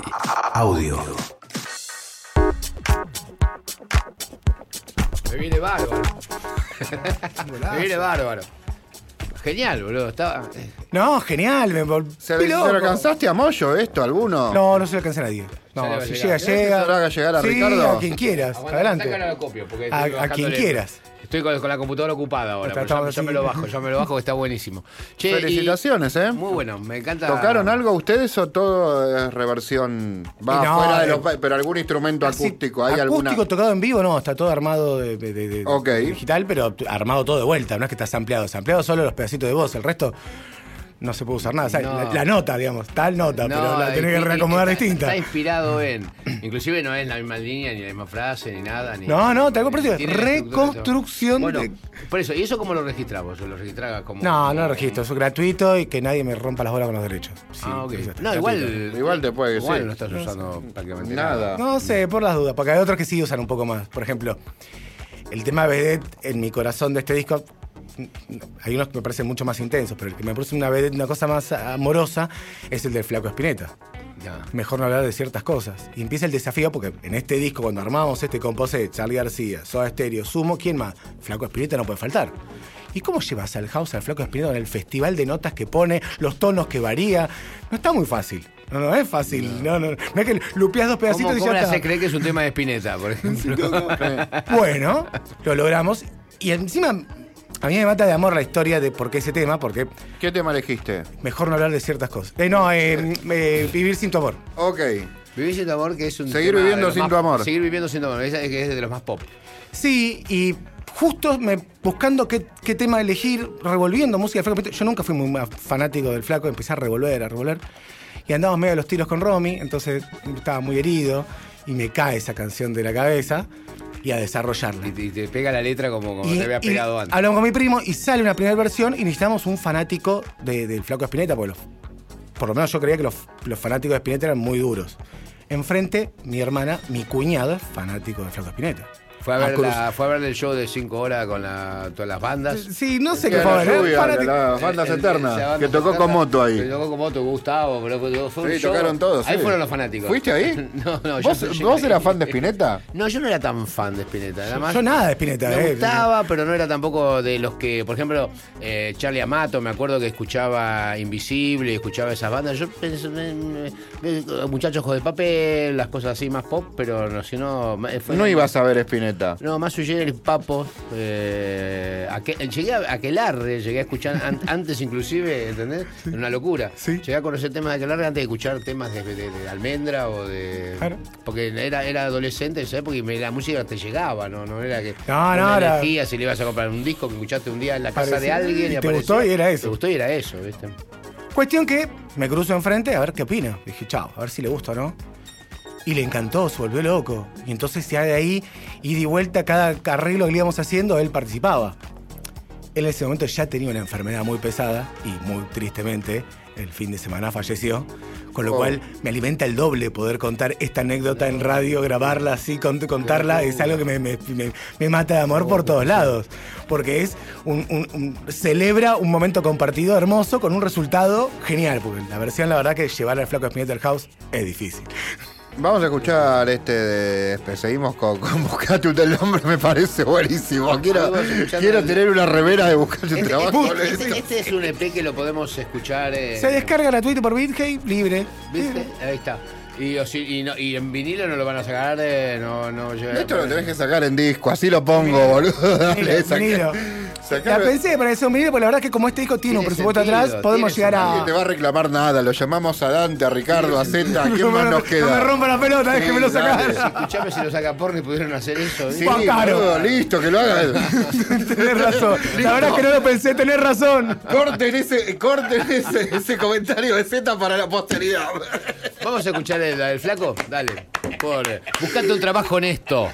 Speaker 4: Audio.
Speaker 1: Me viene bárbaro. Me viene bárbaro. Genial, boludo. Estaba...
Speaker 6: No, genial. Me vol-
Speaker 2: ¿Se, lo alcanzaste a Moyo esto, alguno?
Speaker 6: No, no se lo alcanza a nadie. No,
Speaker 1: a
Speaker 6: si llega,
Speaker 2: ¿Querés que
Speaker 6: llega.
Speaker 2: se lo haga llegar a
Speaker 6: Sí,
Speaker 2: Ricardo?
Speaker 6: a quien quieras.
Speaker 1: Aguanta,
Speaker 6: Adelante.
Speaker 1: a la copio, porque
Speaker 6: A-
Speaker 1: estoy
Speaker 6: a
Speaker 1: bajándole-
Speaker 6: quien quieras.
Speaker 1: Estoy con, con la computadora ocupada ahora.
Speaker 6: Está-
Speaker 1: pero ya, me lo bajo, ya me lo bajo, que está buenísimo. Che, y-
Speaker 2: Felicitaciones, ¿eh?
Speaker 1: Muy bueno, me encanta.
Speaker 2: ¿Tocaron algo ustedes o todo es reversión? Va
Speaker 6: no,
Speaker 2: fuera de
Speaker 6: eh,
Speaker 2: los. Pero algún instrumento
Speaker 6: Así,
Speaker 2: acústico, ¿hay
Speaker 6: acústico
Speaker 2: alguna?
Speaker 6: tocado en vivo, no, está todo armado de, de- de- de-
Speaker 2: Ok.
Speaker 6: digital, pero armado todo de vuelta, no es que está ampliado, ampliado solo los pedacitos de voz, el resto no se puede usar nada. O sea,
Speaker 1: No.
Speaker 6: la, la nota, digamos, tal nota,
Speaker 1: No,
Speaker 6: pero la tenés que reacomodar
Speaker 1: está-
Speaker 6: distinta.
Speaker 1: Está inspirado en. Inclusive no es la misma línea, ni la misma frase, ni nada. Ni,
Speaker 6: No, no, te hago reconstrucción
Speaker 1: Bueno,
Speaker 6: de-
Speaker 1: por eso, ¿y eso cómo lo registramos? ¿Lo registraba como.?
Speaker 6: No, no lo registro, es gratuito y que nadie me rompa las bolas con los derechos. Sí,
Speaker 1: Ah, ok. No,
Speaker 6: gratuito.
Speaker 1: igual.
Speaker 2: Igual te puede que
Speaker 1: Igual
Speaker 2: sí.
Speaker 1: no estás usando prácticamente
Speaker 2: Nada.
Speaker 6: No sé, por las dudas, porque hay otros que sí usan un poco más. Por ejemplo, el tema vedette en mi corazón de este disco, hay unos que me parecen mucho más intensos, pero el que me parece una cosa más amorosa, es el del Flaco Espineta.
Speaker 1: Ya.
Speaker 6: Mejor no hablar de ciertas cosas. Y empieza el desafío, porque en este disco, cuando armamos este composé, Charlie García, Soda Stereo, Sumo, ¿quién más? Flaco Espineta no puede faltar. ¿Y cómo llevas al house al Flaco Espineta en el festival de notas que pone, los tonos que varía? No está muy fácil. No, no es fácil. No, no, no es que lupeas dos
Speaker 1: ¿Cómo,
Speaker 6: pedacitos y
Speaker 1: cómo
Speaker 6: ya
Speaker 1: le
Speaker 6: está.
Speaker 1: hace creer que es un tema de Spinetta, por *laughs* ejemplo?
Speaker 6: Bueno, lo logramos. Y encima, a mí me mata de amor la historia de por qué ese tema, porque
Speaker 2: ¿Qué tema elegiste?
Speaker 6: mejor no hablar de ciertas cosas. Eh, no, eh, eh, vivir sin tu amor.
Speaker 2: Ok.
Speaker 1: Vivir sin tu amor, que es un.
Speaker 2: Seguir
Speaker 1: tema de
Speaker 2: viviendo
Speaker 1: los
Speaker 2: sin
Speaker 1: más-
Speaker 2: tu amor.
Speaker 1: Seguir viviendo sin tu amor, esa es que es de los más pop.
Speaker 6: Sí, y justo me, buscando qué, qué tema elegir, revolviendo música del Flaco. Yo nunca fui muy fanático del Flaco, empecé a revolver, a revolver. Y andábamos medio a los tiros con Romy, entonces estaba muy herido y me cae esa canción de la cabeza y a desarrollarla.
Speaker 1: Y te, y te pega la letra como, como
Speaker 6: Y-
Speaker 1: te había pegado antes.
Speaker 6: Hablamos con mi primo y sale una primera versión y necesitamos un fanático de- del Flaco Espineta, porque los- por lo menos yo creía que los, los fanáticos de Espineta eran muy duros. Enfrente, mi hermana, mi cuñado es fanático de Flaco Espineta.
Speaker 1: Fue a, ver
Speaker 6: Cruz.
Speaker 1: la- fue a ver el show de 5 horas con la- todas las bandas.
Speaker 6: Sí, no sé
Speaker 2: Que
Speaker 6: qué fue ver,
Speaker 2: las bandas
Speaker 1: El- el-
Speaker 2: eternas, que tocó
Speaker 1: eterna,
Speaker 2: con moto
Speaker 1: Que
Speaker 2: ahí.
Speaker 1: tocó con moto, Gustavo, pero fue un
Speaker 2: Sí,
Speaker 1: show-
Speaker 2: tocaron todos.
Speaker 1: Ahí
Speaker 2: sí.
Speaker 1: fueron los fanáticos.
Speaker 2: ¿Fuiste ahí? *laughs*
Speaker 1: no, no, yo
Speaker 2: ¿Vos,
Speaker 1: soy-
Speaker 2: ¿Vos eras fan de Spinetta? *laughs*
Speaker 1: No, yo no era tan fan de Spinetta. Nada más
Speaker 6: Yo nada de Spinetta,
Speaker 1: me
Speaker 6: eh.
Speaker 1: gustaba, pero no era tampoco de los que, por ejemplo, eh, Charlie Amato, me acuerdo que escuchaba Invisible, escuchaba esas bandas. Yo pensé en, en- en Muchachos de Papel, las cosas así más pop, pero no, si no.
Speaker 2: No ibas a ver Spinetta.
Speaker 1: No, más Generis Papo. Eh, aquel- llegué a Aquelarre, llegué a escuchar an- antes inclusive, ¿entendés? Era una locura.
Speaker 6: Sí.
Speaker 1: Llegué a conocer temas de Aquelarre antes de escuchar temas de, de- de Almendra o de...
Speaker 6: Claro.
Speaker 1: Porque era, era adolescente en esa época y me- la música te llegaba, ¿no? No era que...
Speaker 6: No, no,
Speaker 1: una
Speaker 6: era-
Speaker 1: elegía si le ibas a comprar un disco que escuchaste un día en la casa
Speaker 6: Parecía-
Speaker 1: de alguien y,
Speaker 6: y te
Speaker 1: apareció.
Speaker 6: gustó y era eso.
Speaker 1: Te gustó y era eso, ¿viste?
Speaker 6: Cuestión que me cruzo enfrente a ver qué opina. Dije, chao, a ver si le gusta o no. Y le encantó, se volvió loco. Y entonces ya de ahí, y vuelta, cada arreglo que le íbamos haciendo, él participaba. Él en ese momento ya tenía una enfermedad muy pesada y muy tristemente el fin de semana falleció. Con lo
Speaker 2: Oh.
Speaker 6: cual me alimenta el doble poder contar esta anécdota en radio, grabarla así, cont- contarla. Es algo que me, me- me- me mata de amor por todos lados. Porque es un, un- un- celebra un momento compartido hermoso con un resultado genial. Porque la versión, la verdad, que llevar al flaco Spinetta house es difícil.
Speaker 2: Vamos a escuchar este de. Seguimos con, con Buscate un del nombre, me parece buenísimo. Quiero, quiero
Speaker 1: el-
Speaker 2: tener una remera de Buscate un
Speaker 1: Este,
Speaker 2: trabajo.
Speaker 1: este- este- este es un EP que lo podemos escuchar... eh,
Speaker 6: Se descarga gratuito por BitHey, libre.
Speaker 1: ¿Viste? Ahí está. Y, o si- y, no- y en vinilo no lo van a sacar, eh, no, no llega-
Speaker 2: Esto lo tenés que sacar en disco, así lo pongo, boludo. *laughs* Dale,
Speaker 6: vinilo. La pensé para un vinilo, porque la verdad es que como este disco tiene un presupuesto
Speaker 1: sentido,
Speaker 6: atrás, podemos llegar
Speaker 2: Nadie
Speaker 6: a.
Speaker 2: te va a reclamar nada, lo llamamos a Dante, a Ricardo, a Zeta, ¿a quién
Speaker 6: no,
Speaker 2: más
Speaker 6: me,
Speaker 2: nos
Speaker 6: no me
Speaker 2: queda?
Speaker 6: rompa la pelota,
Speaker 2: Sí,
Speaker 6: déjemelo
Speaker 2: dale,
Speaker 6: sacar.
Speaker 1: Escuchame si lo saca porno y pudieron hacer eso.
Speaker 2: Sí.
Speaker 6: Juan Caro.
Speaker 2: boludo, listo, que lo haga. *laughs*
Speaker 6: tenés razón. La verdad es que no lo pensé, tenés razón.
Speaker 2: corten ese, corten ese, ese comentario de Z para la posteridad.
Speaker 1: Vamos a escuchar el, el flaco. Dale. Por, buscate un trabajo honesto.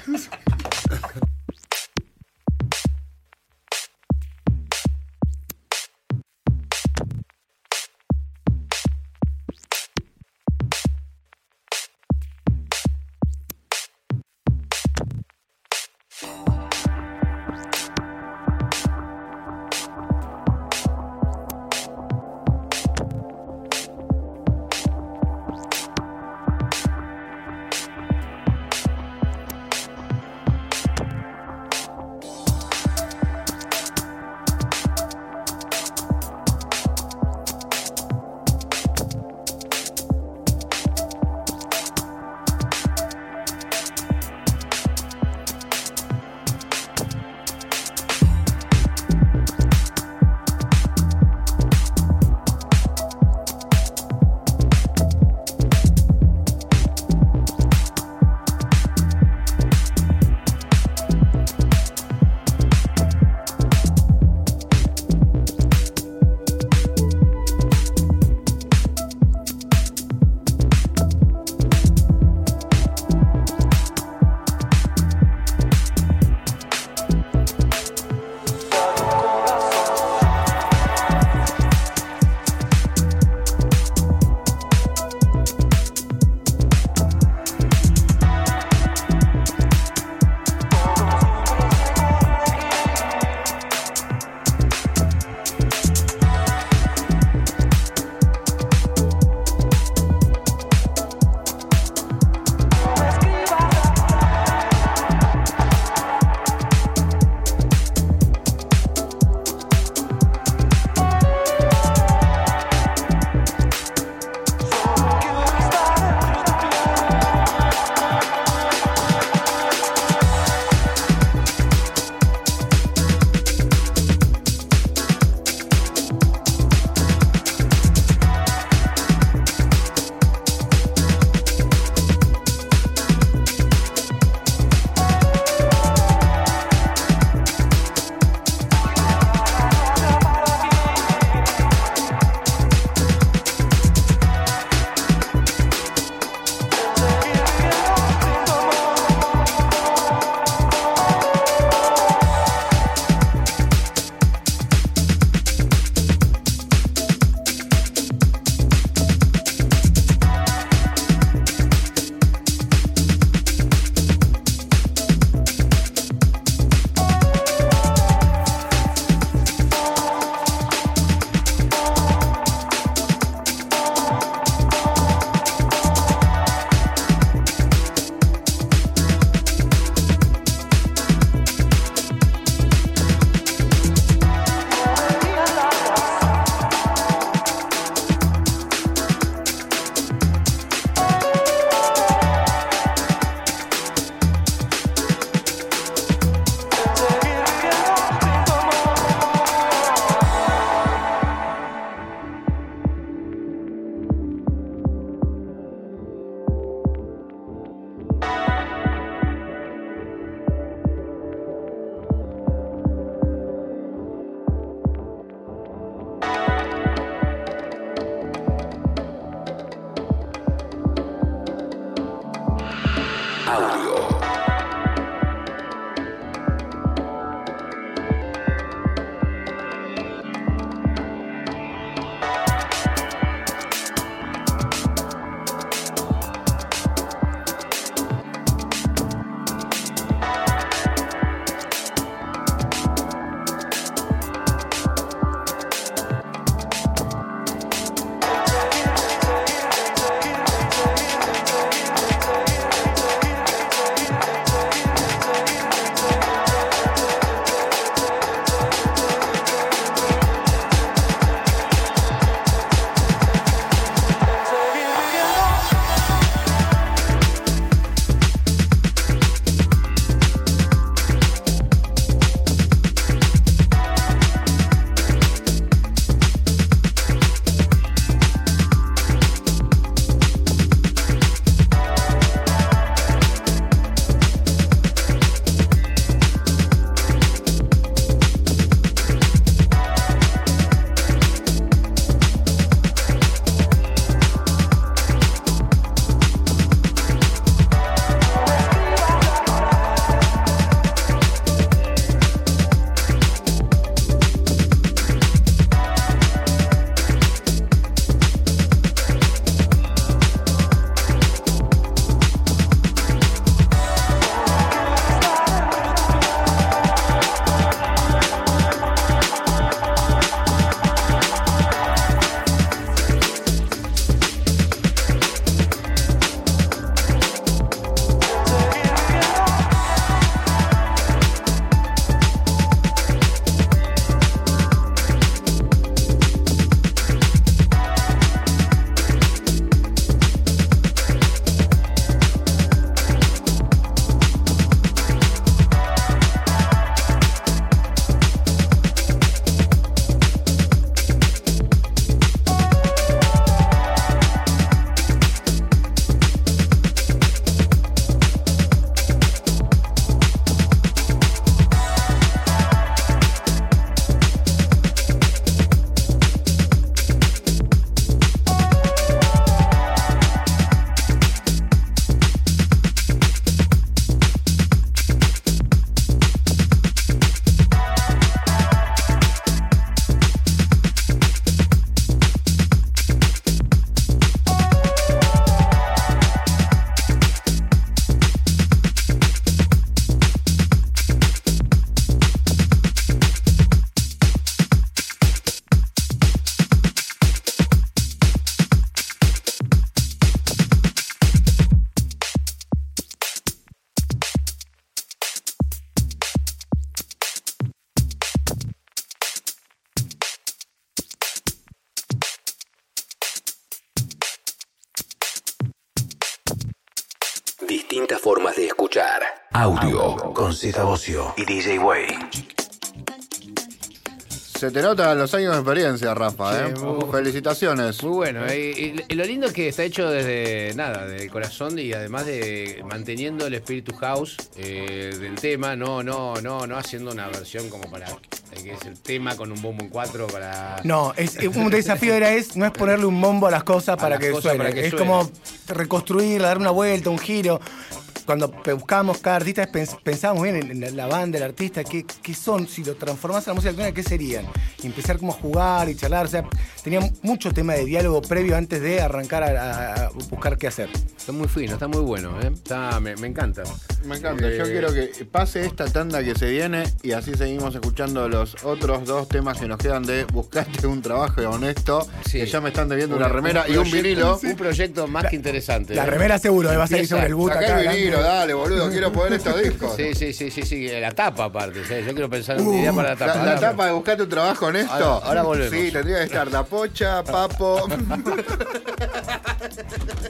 Speaker 5: Y DJ Way.
Speaker 2: Se te notan los años de experiencia, Rafa, ¿eh?
Speaker 1: Muy-
Speaker 2: Felicitaciones.
Speaker 1: Muy bueno. eh, Y, y lo lindo es que está hecho desde nada, del corazón y además de manteniendo el espíritu house eh, del tema, no, no, no, no haciendo una versión como para eh, que es el tema con un bombo en cuatro para.
Speaker 6: No, es, es un desafío era es, no es ponerle un bombo a las cosas para
Speaker 1: las
Speaker 6: que
Speaker 1: cosas
Speaker 6: suene.
Speaker 1: para que
Speaker 6: es
Speaker 1: suene.
Speaker 6: como reconstruirla, dar una vuelta, un giro. Cuando buscábamos cada artista, pens- pensábamos bien en, la banda, el artista, qué, qué son, si lo transformás en la música electrónica, ¿qué serían? Empezar como a jugar y charlar. O sea, tenía mucho tema de diálogo previo antes de arrancar a, buscar qué hacer.
Speaker 1: Está muy fino, está muy bueno, ¿eh? Está, me, me encanta.
Speaker 2: Me encanta. Yo
Speaker 1: Eh,
Speaker 2: quiero que pase esta tanda que se viene y así seguimos escuchando los otros dos temas que nos quedan de Buscaste un trabajo honesto.
Speaker 1: Sí.
Speaker 2: Que ya me están debiendo una
Speaker 1: Un-
Speaker 2: remera
Speaker 1: un
Speaker 2: y un vinilo.
Speaker 1: Un proyecto más que interesante.
Speaker 6: La
Speaker 1: ¿eh?
Speaker 6: remera seguro, eh, va a salir sobre el boot
Speaker 2: Sacá
Speaker 6: acá.
Speaker 2: el vinilo, dale, boludo. Quiero poner estos discos.
Speaker 1: Sí, sí, sí, sí, sí, la tapa aparte. ¿sí? Yo quiero pensar en una idea para la tapa.
Speaker 2: Uh, La, la tapa de Buscate un trabajo honesto.
Speaker 1: Ahora- ahora volvemos.
Speaker 2: Sí, tendría que estar Da Pocha, Papo.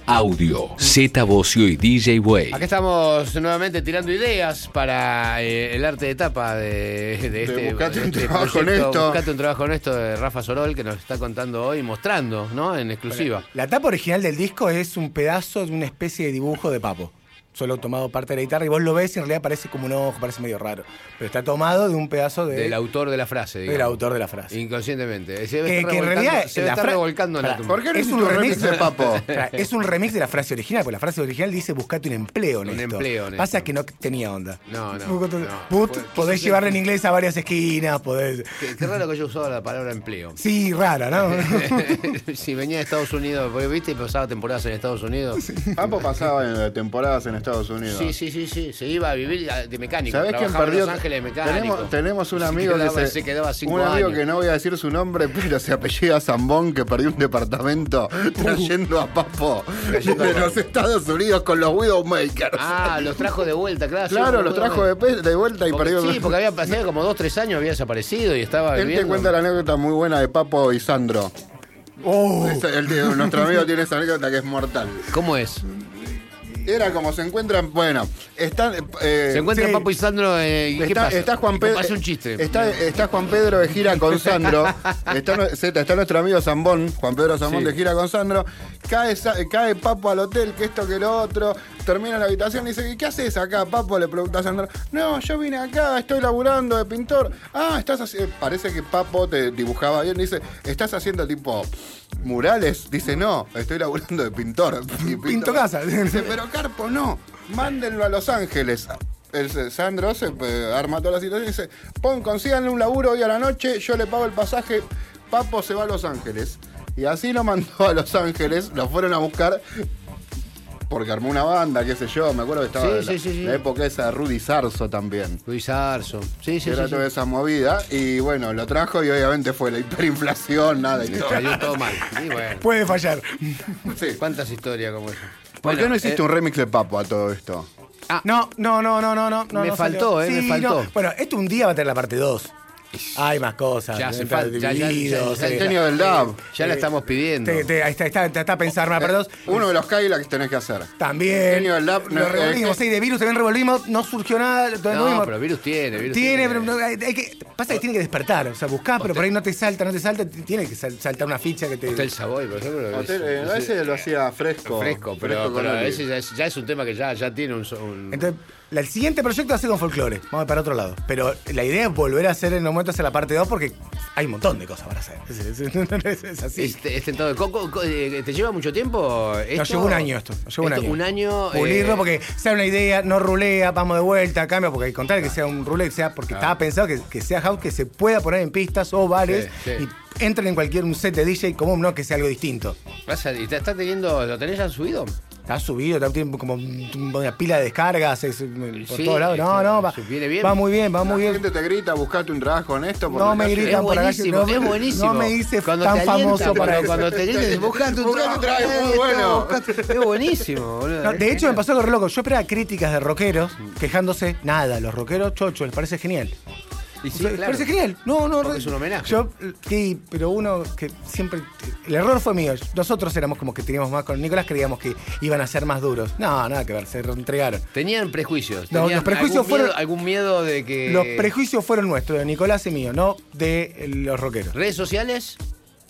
Speaker 4: Audio. Z Bocio y DJ Way.
Speaker 1: Acá estamos nuevamente tirando ideas para eh, el arte de tapa de, de este,
Speaker 2: Buscate un
Speaker 1: este
Speaker 2: trabajo
Speaker 1: proyecto.
Speaker 2: honesto.
Speaker 1: Buscate un trabajo honesto de Rafa Sorol que nos está contando hoy, mostrando, ¿no? En exclusiva.
Speaker 6: La tapa original del disco es un pedazo de una especie de dibujo de papo. Solo tomado parte de la guitarra y vos lo ves y en realidad parece como un ojo, parece medio raro. Pero está tomado de un pedazo de,
Speaker 1: Del autor de la frase,
Speaker 6: del
Speaker 1: digamos.
Speaker 6: autor de la frase.
Speaker 1: Inconscientemente. Se
Speaker 6: Que- en
Speaker 1: revolcando-
Speaker 6: realidad
Speaker 1: se
Speaker 6: la fra-
Speaker 1: revolcando en la tumba.
Speaker 2: ¿Por qué no
Speaker 6: Es un remix
Speaker 2: de Papo? *laughs*
Speaker 6: Es un remix de la frase original, porque la frase original dice buscate un empleo,
Speaker 1: Un
Speaker 6: Néstor.
Speaker 1: empleo, Néstor.
Speaker 6: Pasa que no tenía onda.
Speaker 1: No, no, Fue-
Speaker 6: podés llevarlo en inglés a varias esquinas, podés.
Speaker 1: Qué, qué raro que haya usado la palabra empleo.
Speaker 6: Sí, rara, ¿no? *laughs*
Speaker 1: si venía de Estados Unidos, porque viste y pasaba temporadas en Estados Unidos.
Speaker 2: Papo pasaba en temporadas en Estados Unidos.
Speaker 1: Sí, sí, sí, sí. Se iba a vivir de mecánico.
Speaker 2: ¿Sabés quién
Speaker 1: Trabajaba en
Speaker 2: perdió?
Speaker 1: Los Ángeles mecánico.
Speaker 2: Tenemos, tenemos un
Speaker 1: Se
Speaker 2: amigo que
Speaker 1: quedaba-
Speaker 2: se,
Speaker 1: se quedaba cinco
Speaker 2: un amigo
Speaker 1: años.
Speaker 2: que no voy a decir su nombre, *laughs* pero se apellida Zambón, que perdió un departamento trayendo a Papo de los Estados Unidos con los Widowmakers.
Speaker 1: Ah, los trajo de vuelta, claro.
Speaker 2: claro, los trajo de, vuelta y
Speaker 1: Porque-
Speaker 2: perdió.
Speaker 1: Sí, porque había pasado como dos, tres años, había desaparecido y estaba
Speaker 2: Él te cuenta la anécdota muy buena de Papo y Sandro.
Speaker 6: Oh,
Speaker 2: el nuestro amigo tiene esa anécdota que es mortal.
Speaker 1: ¿Cómo es?
Speaker 2: Era como se encuentran, bueno, están. eh,
Speaker 1: Se encuentra
Speaker 6: sí.
Speaker 1: Papo y Sandro. eh, ¿y ¿Qué
Speaker 2: Está,
Speaker 1: pasa?
Speaker 2: está Juan Pedro.
Speaker 1: Un chiste.
Speaker 2: Está, está Juan Pedro de gira con Sandro. *laughs* está, está nuestro amigo Zambón, Juan Pedro Zambón
Speaker 1: Sí.
Speaker 2: de gira con Sandro. Cae, cae Papo al hotel, que esto, que lo otro. Termina en la habitación y dice: ¿Y qué haces acá, Papo? Le pregunta a Sandro. No, yo vine acá, estoy laburando de pintor. Ah, estás haciendo. Parece que Papo te dibujaba bien. Dice: ¿Estás haciendo tipo murales? Dice: No, estoy laburando de pintor. Y *laughs*
Speaker 6: Pinto casa.
Speaker 2: Dice, pero Carpo, no, mándenlo a Los Ángeles. El Sandro se eh, arma toda la situación y dice, pon, consíganle un laburo hoy a la noche, yo le pago el pasaje, Papo se va a Los Ángeles. Y así lo mandó a Los Ángeles, lo fueron a buscar porque armó una banda, qué sé yo, me acuerdo que estaba
Speaker 1: Sí,
Speaker 2: en la,
Speaker 1: sí, sí, sí.
Speaker 2: la época esa de Rudy Sarso también.
Speaker 1: Luis Arzo. Sí, sí,
Speaker 2: era
Speaker 1: sí.
Speaker 2: toda
Speaker 1: sí.
Speaker 2: esa movida y bueno, lo trajo y obviamente fue la hiperinflación, nada y todo.
Speaker 1: Salió todo mal. Y bueno, *laughs*
Speaker 6: puede fallar.
Speaker 2: Sí.
Speaker 1: ¿cuántas historias como esa?
Speaker 2: ¿Por
Speaker 1: Bueno,
Speaker 2: qué no hiciste
Speaker 1: eh,
Speaker 2: un remix de Papo a todo esto?
Speaker 6: No, no, no, no, no, no.
Speaker 1: Me
Speaker 6: no
Speaker 1: faltó,
Speaker 6: salió.
Speaker 1: eh, me faltó.
Speaker 6: no. Bueno, esto un día va a tener la parte 2. Hay más cosas.
Speaker 1: Ya hace falta, ya- ya- ya-
Speaker 6: divididos,
Speaker 1: ya-
Speaker 6: eh.
Speaker 2: El genio del DAB.
Speaker 1: Ya la estamos pidiendo.
Speaker 6: Te- te- ahí está, está, está, está pensar más para dos.
Speaker 2: Uno de los Kylax tenés que hacer.
Speaker 6: También.
Speaker 2: Genio del Lab, no,
Speaker 6: Lo
Speaker 2: eh,
Speaker 6: revolvimos,
Speaker 2: que-
Speaker 6: sí, de virus también revolvimos, no surgió nada.
Speaker 1: No, pero virus tiene, virus
Speaker 6: Tiene, pero no, hay, hay que, pasa que tiene que despertar. O sea, buscás, pero por ahí no te salta, no te salta. Tiene que sal- saltar una ficha que te.
Speaker 1: Hotel Savoy, por ejemplo.
Speaker 2: Hotel, eh, a veces lo hacía fresco.
Speaker 1: fresco, pero,
Speaker 2: con
Speaker 1: pero
Speaker 2: Oli.
Speaker 1: ese ya es, ya es un tema que ya, ya tiene un, un-
Speaker 6: Entonces, el siguiente proyecto va a ser con folclore. Vamos a ir para otro lado. Pero la idea es volver a hacer en un momento hacer la parte 2 porque hay un montón de cosas para hacer. Es, *laughs* es- así.
Speaker 1: Este, este coco, co- eh, ¿te lleva mucho tiempo? Esto?
Speaker 6: Nos llevó un año esto. Nos llevó un año.
Speaker 1: Un año.
Speaker 6: Pulirlo
Speaker 1: eh,
Speaker 6: porque sea una idea, no rulea, vamos de vuelta, cambia, porque al contrario que sea un ruleo, que sea porque estaba pensado que, que sea house que se pueda poner en pistas o bares
Speaker 1: Sí, sí.
Speaker 6: y entren en cualquier un set de DJ común, no que sea algo distinto.
Speaker 1: ¿Y te estás teniendo, lo tenés ya subido?
Speaker 6: Está subido, está- tiene como un- una pila de descargas es, eh, por
Speaker 1: Sí,
Speaker 6: todos lados. No, no, va,
Speaker 1: viene bien.
Speaker 6: va muy bien, va
Speaker 2: La
Speaker 6: muy bien.
Speaker 2: gente te grita, buscate un trabajo en esto. por
Speaker 6: No
Speaker 2: la
Speaker 6: me gritan
Speaker 1: Es
Speaker 6: por acá,
Speaker 1: buenísimo,
Speaker 6: no,
Speaker 1: es buenísimo.
Speaker 6: no me hice
Speaker 1: Cuando
Speaker 6: tan famoso para.
Speaker 1: Cuando te gritan, *laughs* buscate un
Speaker 2: trabajo muy bueno.
Speaker 1: Es buenísimo, boludo.
Speaker 6: No, de hecho, me pasó algo re loco. Yo esperaba críticas de rockeros quejándose. Nada, los rockeros chochos, les parece genial.
Speaker 1: Y sí,
Speaker 6: O sea, les
Speaker 1: claro.
Speaker 6: parece genial. No, no,
Speaker 1: Porque es un homenaje.
Speaker 6: Yo, sí, pero uno que siempre. El error fue mío. Nosotros éramos como que teníamos más. Con Nicolás creíamos que iban a ser más duros. No, nada que ver, se entregaron.
Speaker 1: Tenían prejuicios.
Speaker 6: No,
Speaker 1: tenían
Speaker 6: los prejuicios
Speaker 1: algún miedo-
Speaker 6: fueron-
Speaker 1: algún miedo de que.
Speaker 6: Los prejuicios fueron nuestros, de Nicolás y mío, no de los rockeros.
Speaker 1: Redes sociales.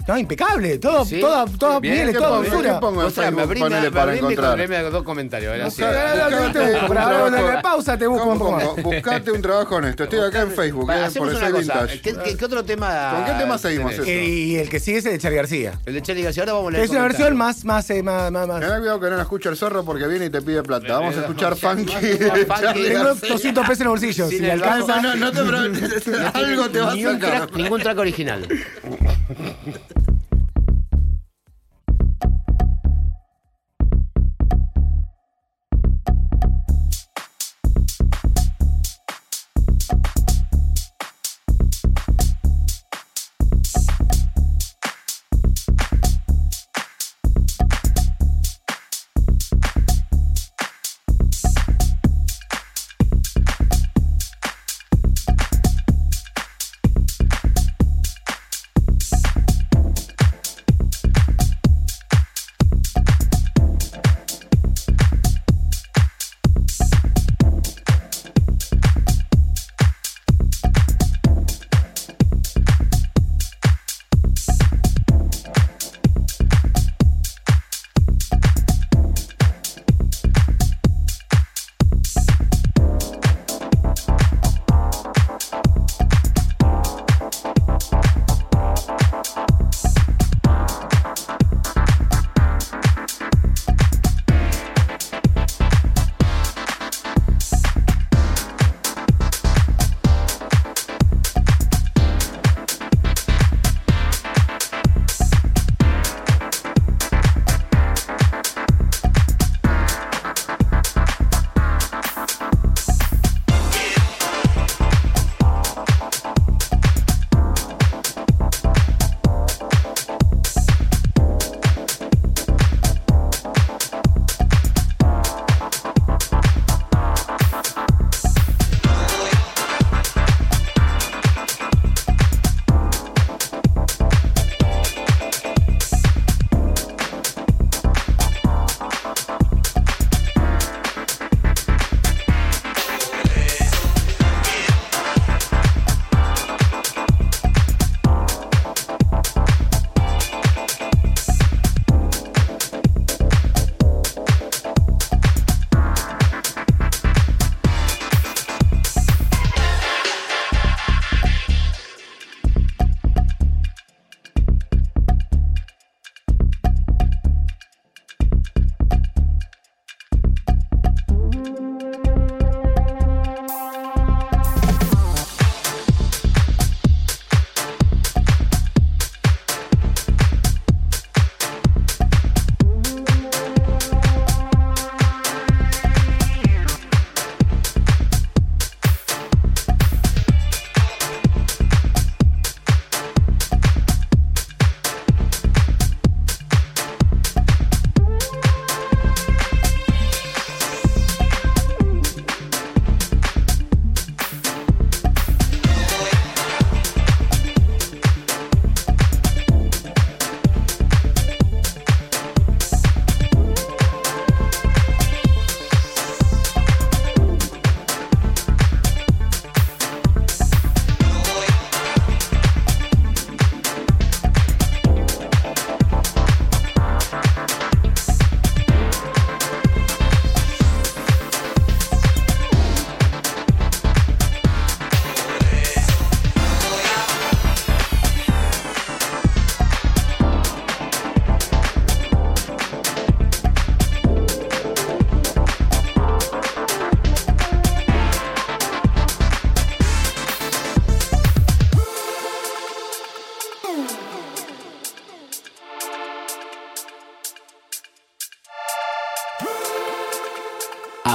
Speaker 6: No, impecable, todo,
Speaker 1: Sí.
Speaker 6: todo, todo
Speaker 1: Bien,
Speaker 6: dulzura.
Speaker 2: ¿Qué pongo en
Speaker 1: Mostrame,
Speaker 2: Facebook?
Speaker 1: abrime-
Speaker 2: Ponele para
Speaker 1: abrime
Speaker 2: encontrar.
Speaker 1: con- abrime dos comentarios.
Speaker 6: Busca- ahora,
Speaker 2: Buscate trabajo.
Speaker 6: ahora, pausa, te busco
Speaker 2: ¿Cómo
Speaker 6: un poco más.
Speaker 2: Buscate un trabajo honesto. Estoy acá en Facebook,
Speaker 1: Va,
Speaker 2: eh, por
Speaker 1: cosa.
Speaker 2: vintage.
Speaker 1: ¿Qué, qué- qué otro tema?
Speaker 2: ¿Con qué tema seguimos
Speaker 1: tenés?
Speaker 2: eso?
Speaker 6: Eh, Y el que sigue es el de Charlie García.
Speaker 1: El de Charlie García. Ahora vamos a leer
Speaker 6: Es una versión más, más, eh, más, más, más-
Speaker 2: Ten cuidado que no la escucha el zorro porque viene y te pide plata. Vamos a escuchar funky.
Speaker 6: Tengo
Speaker 2: García.
Speaker 6: 200 pesos en el bolsillo. Si me
Speaker 1: el
Speaker 6: alcanza.
Speaker 2: No, no te *laughs* preocupes. Algo te va a sacar.
Speaker 1: ningún track original.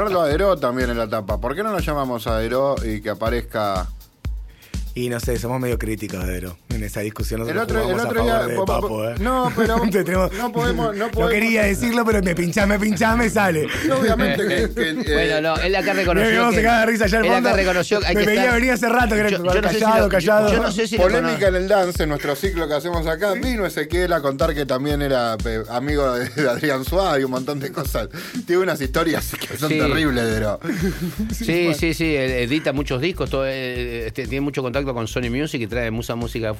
Speaker 2: ponerlo a también en la tapa. ¿Por qué no lo llamamos a y que aparezca?
Speaker 6: Y no sé, somos medio críticos, Dero, en esa discusión.
Speaker 2: El otro, el
Speaker 6: a
Speaker 2: otro
Speaker 6: favor
Speaker 2: día.
Speaker 6: de
Speaker 2: po- po-
Speaker 6: Papo, ¿eh?
Speaker 2: No, pero *laughs*
Speaker 6: tenemos-
Speaker 2: no podemos. No, podemos,
Speaker 6: quería decirlo, pero me pinchás, me pinchás, me sale.
Speaker 2: Obviamente *laughs* que. que,
Speaker 1: Bueno, no, él acá
Speaker 6: Me
Speaker 1: reconoció.
Speaker 6: a
Speaker 1: que-
Speaker 6: de risa allá al
Speaker 1: él acá
Speaker 6: fondo.
Speaker 1: reconoció hay
Speaker 6: me
Speaker 1: que
Speaker 6: veía
Speaker 1: estar-
Speaker 6: venir hace rato, que era
Speaker 1: Yo- yo no sé si
Speaker 6: callado,
Speaker 1: lo-
Speaker 6: callado.
Speaker 1: yo- yo no sé si lo
Speaker 2: Polémica en el dance, en nuestro ciclo que hacemos acá. Vino Ezequiel a contar que también era eh, amigo de, Adrián Suárez y un montón de cosas. Tiene unas historias que son
Speaker 1: Sí.
Speaker 2: terribles, Dero.
Speaker 1: Sí, sí, sí, edita muchos discos, todo, eh, este, tiene mucho contacto con Sony Music y trae mucha música de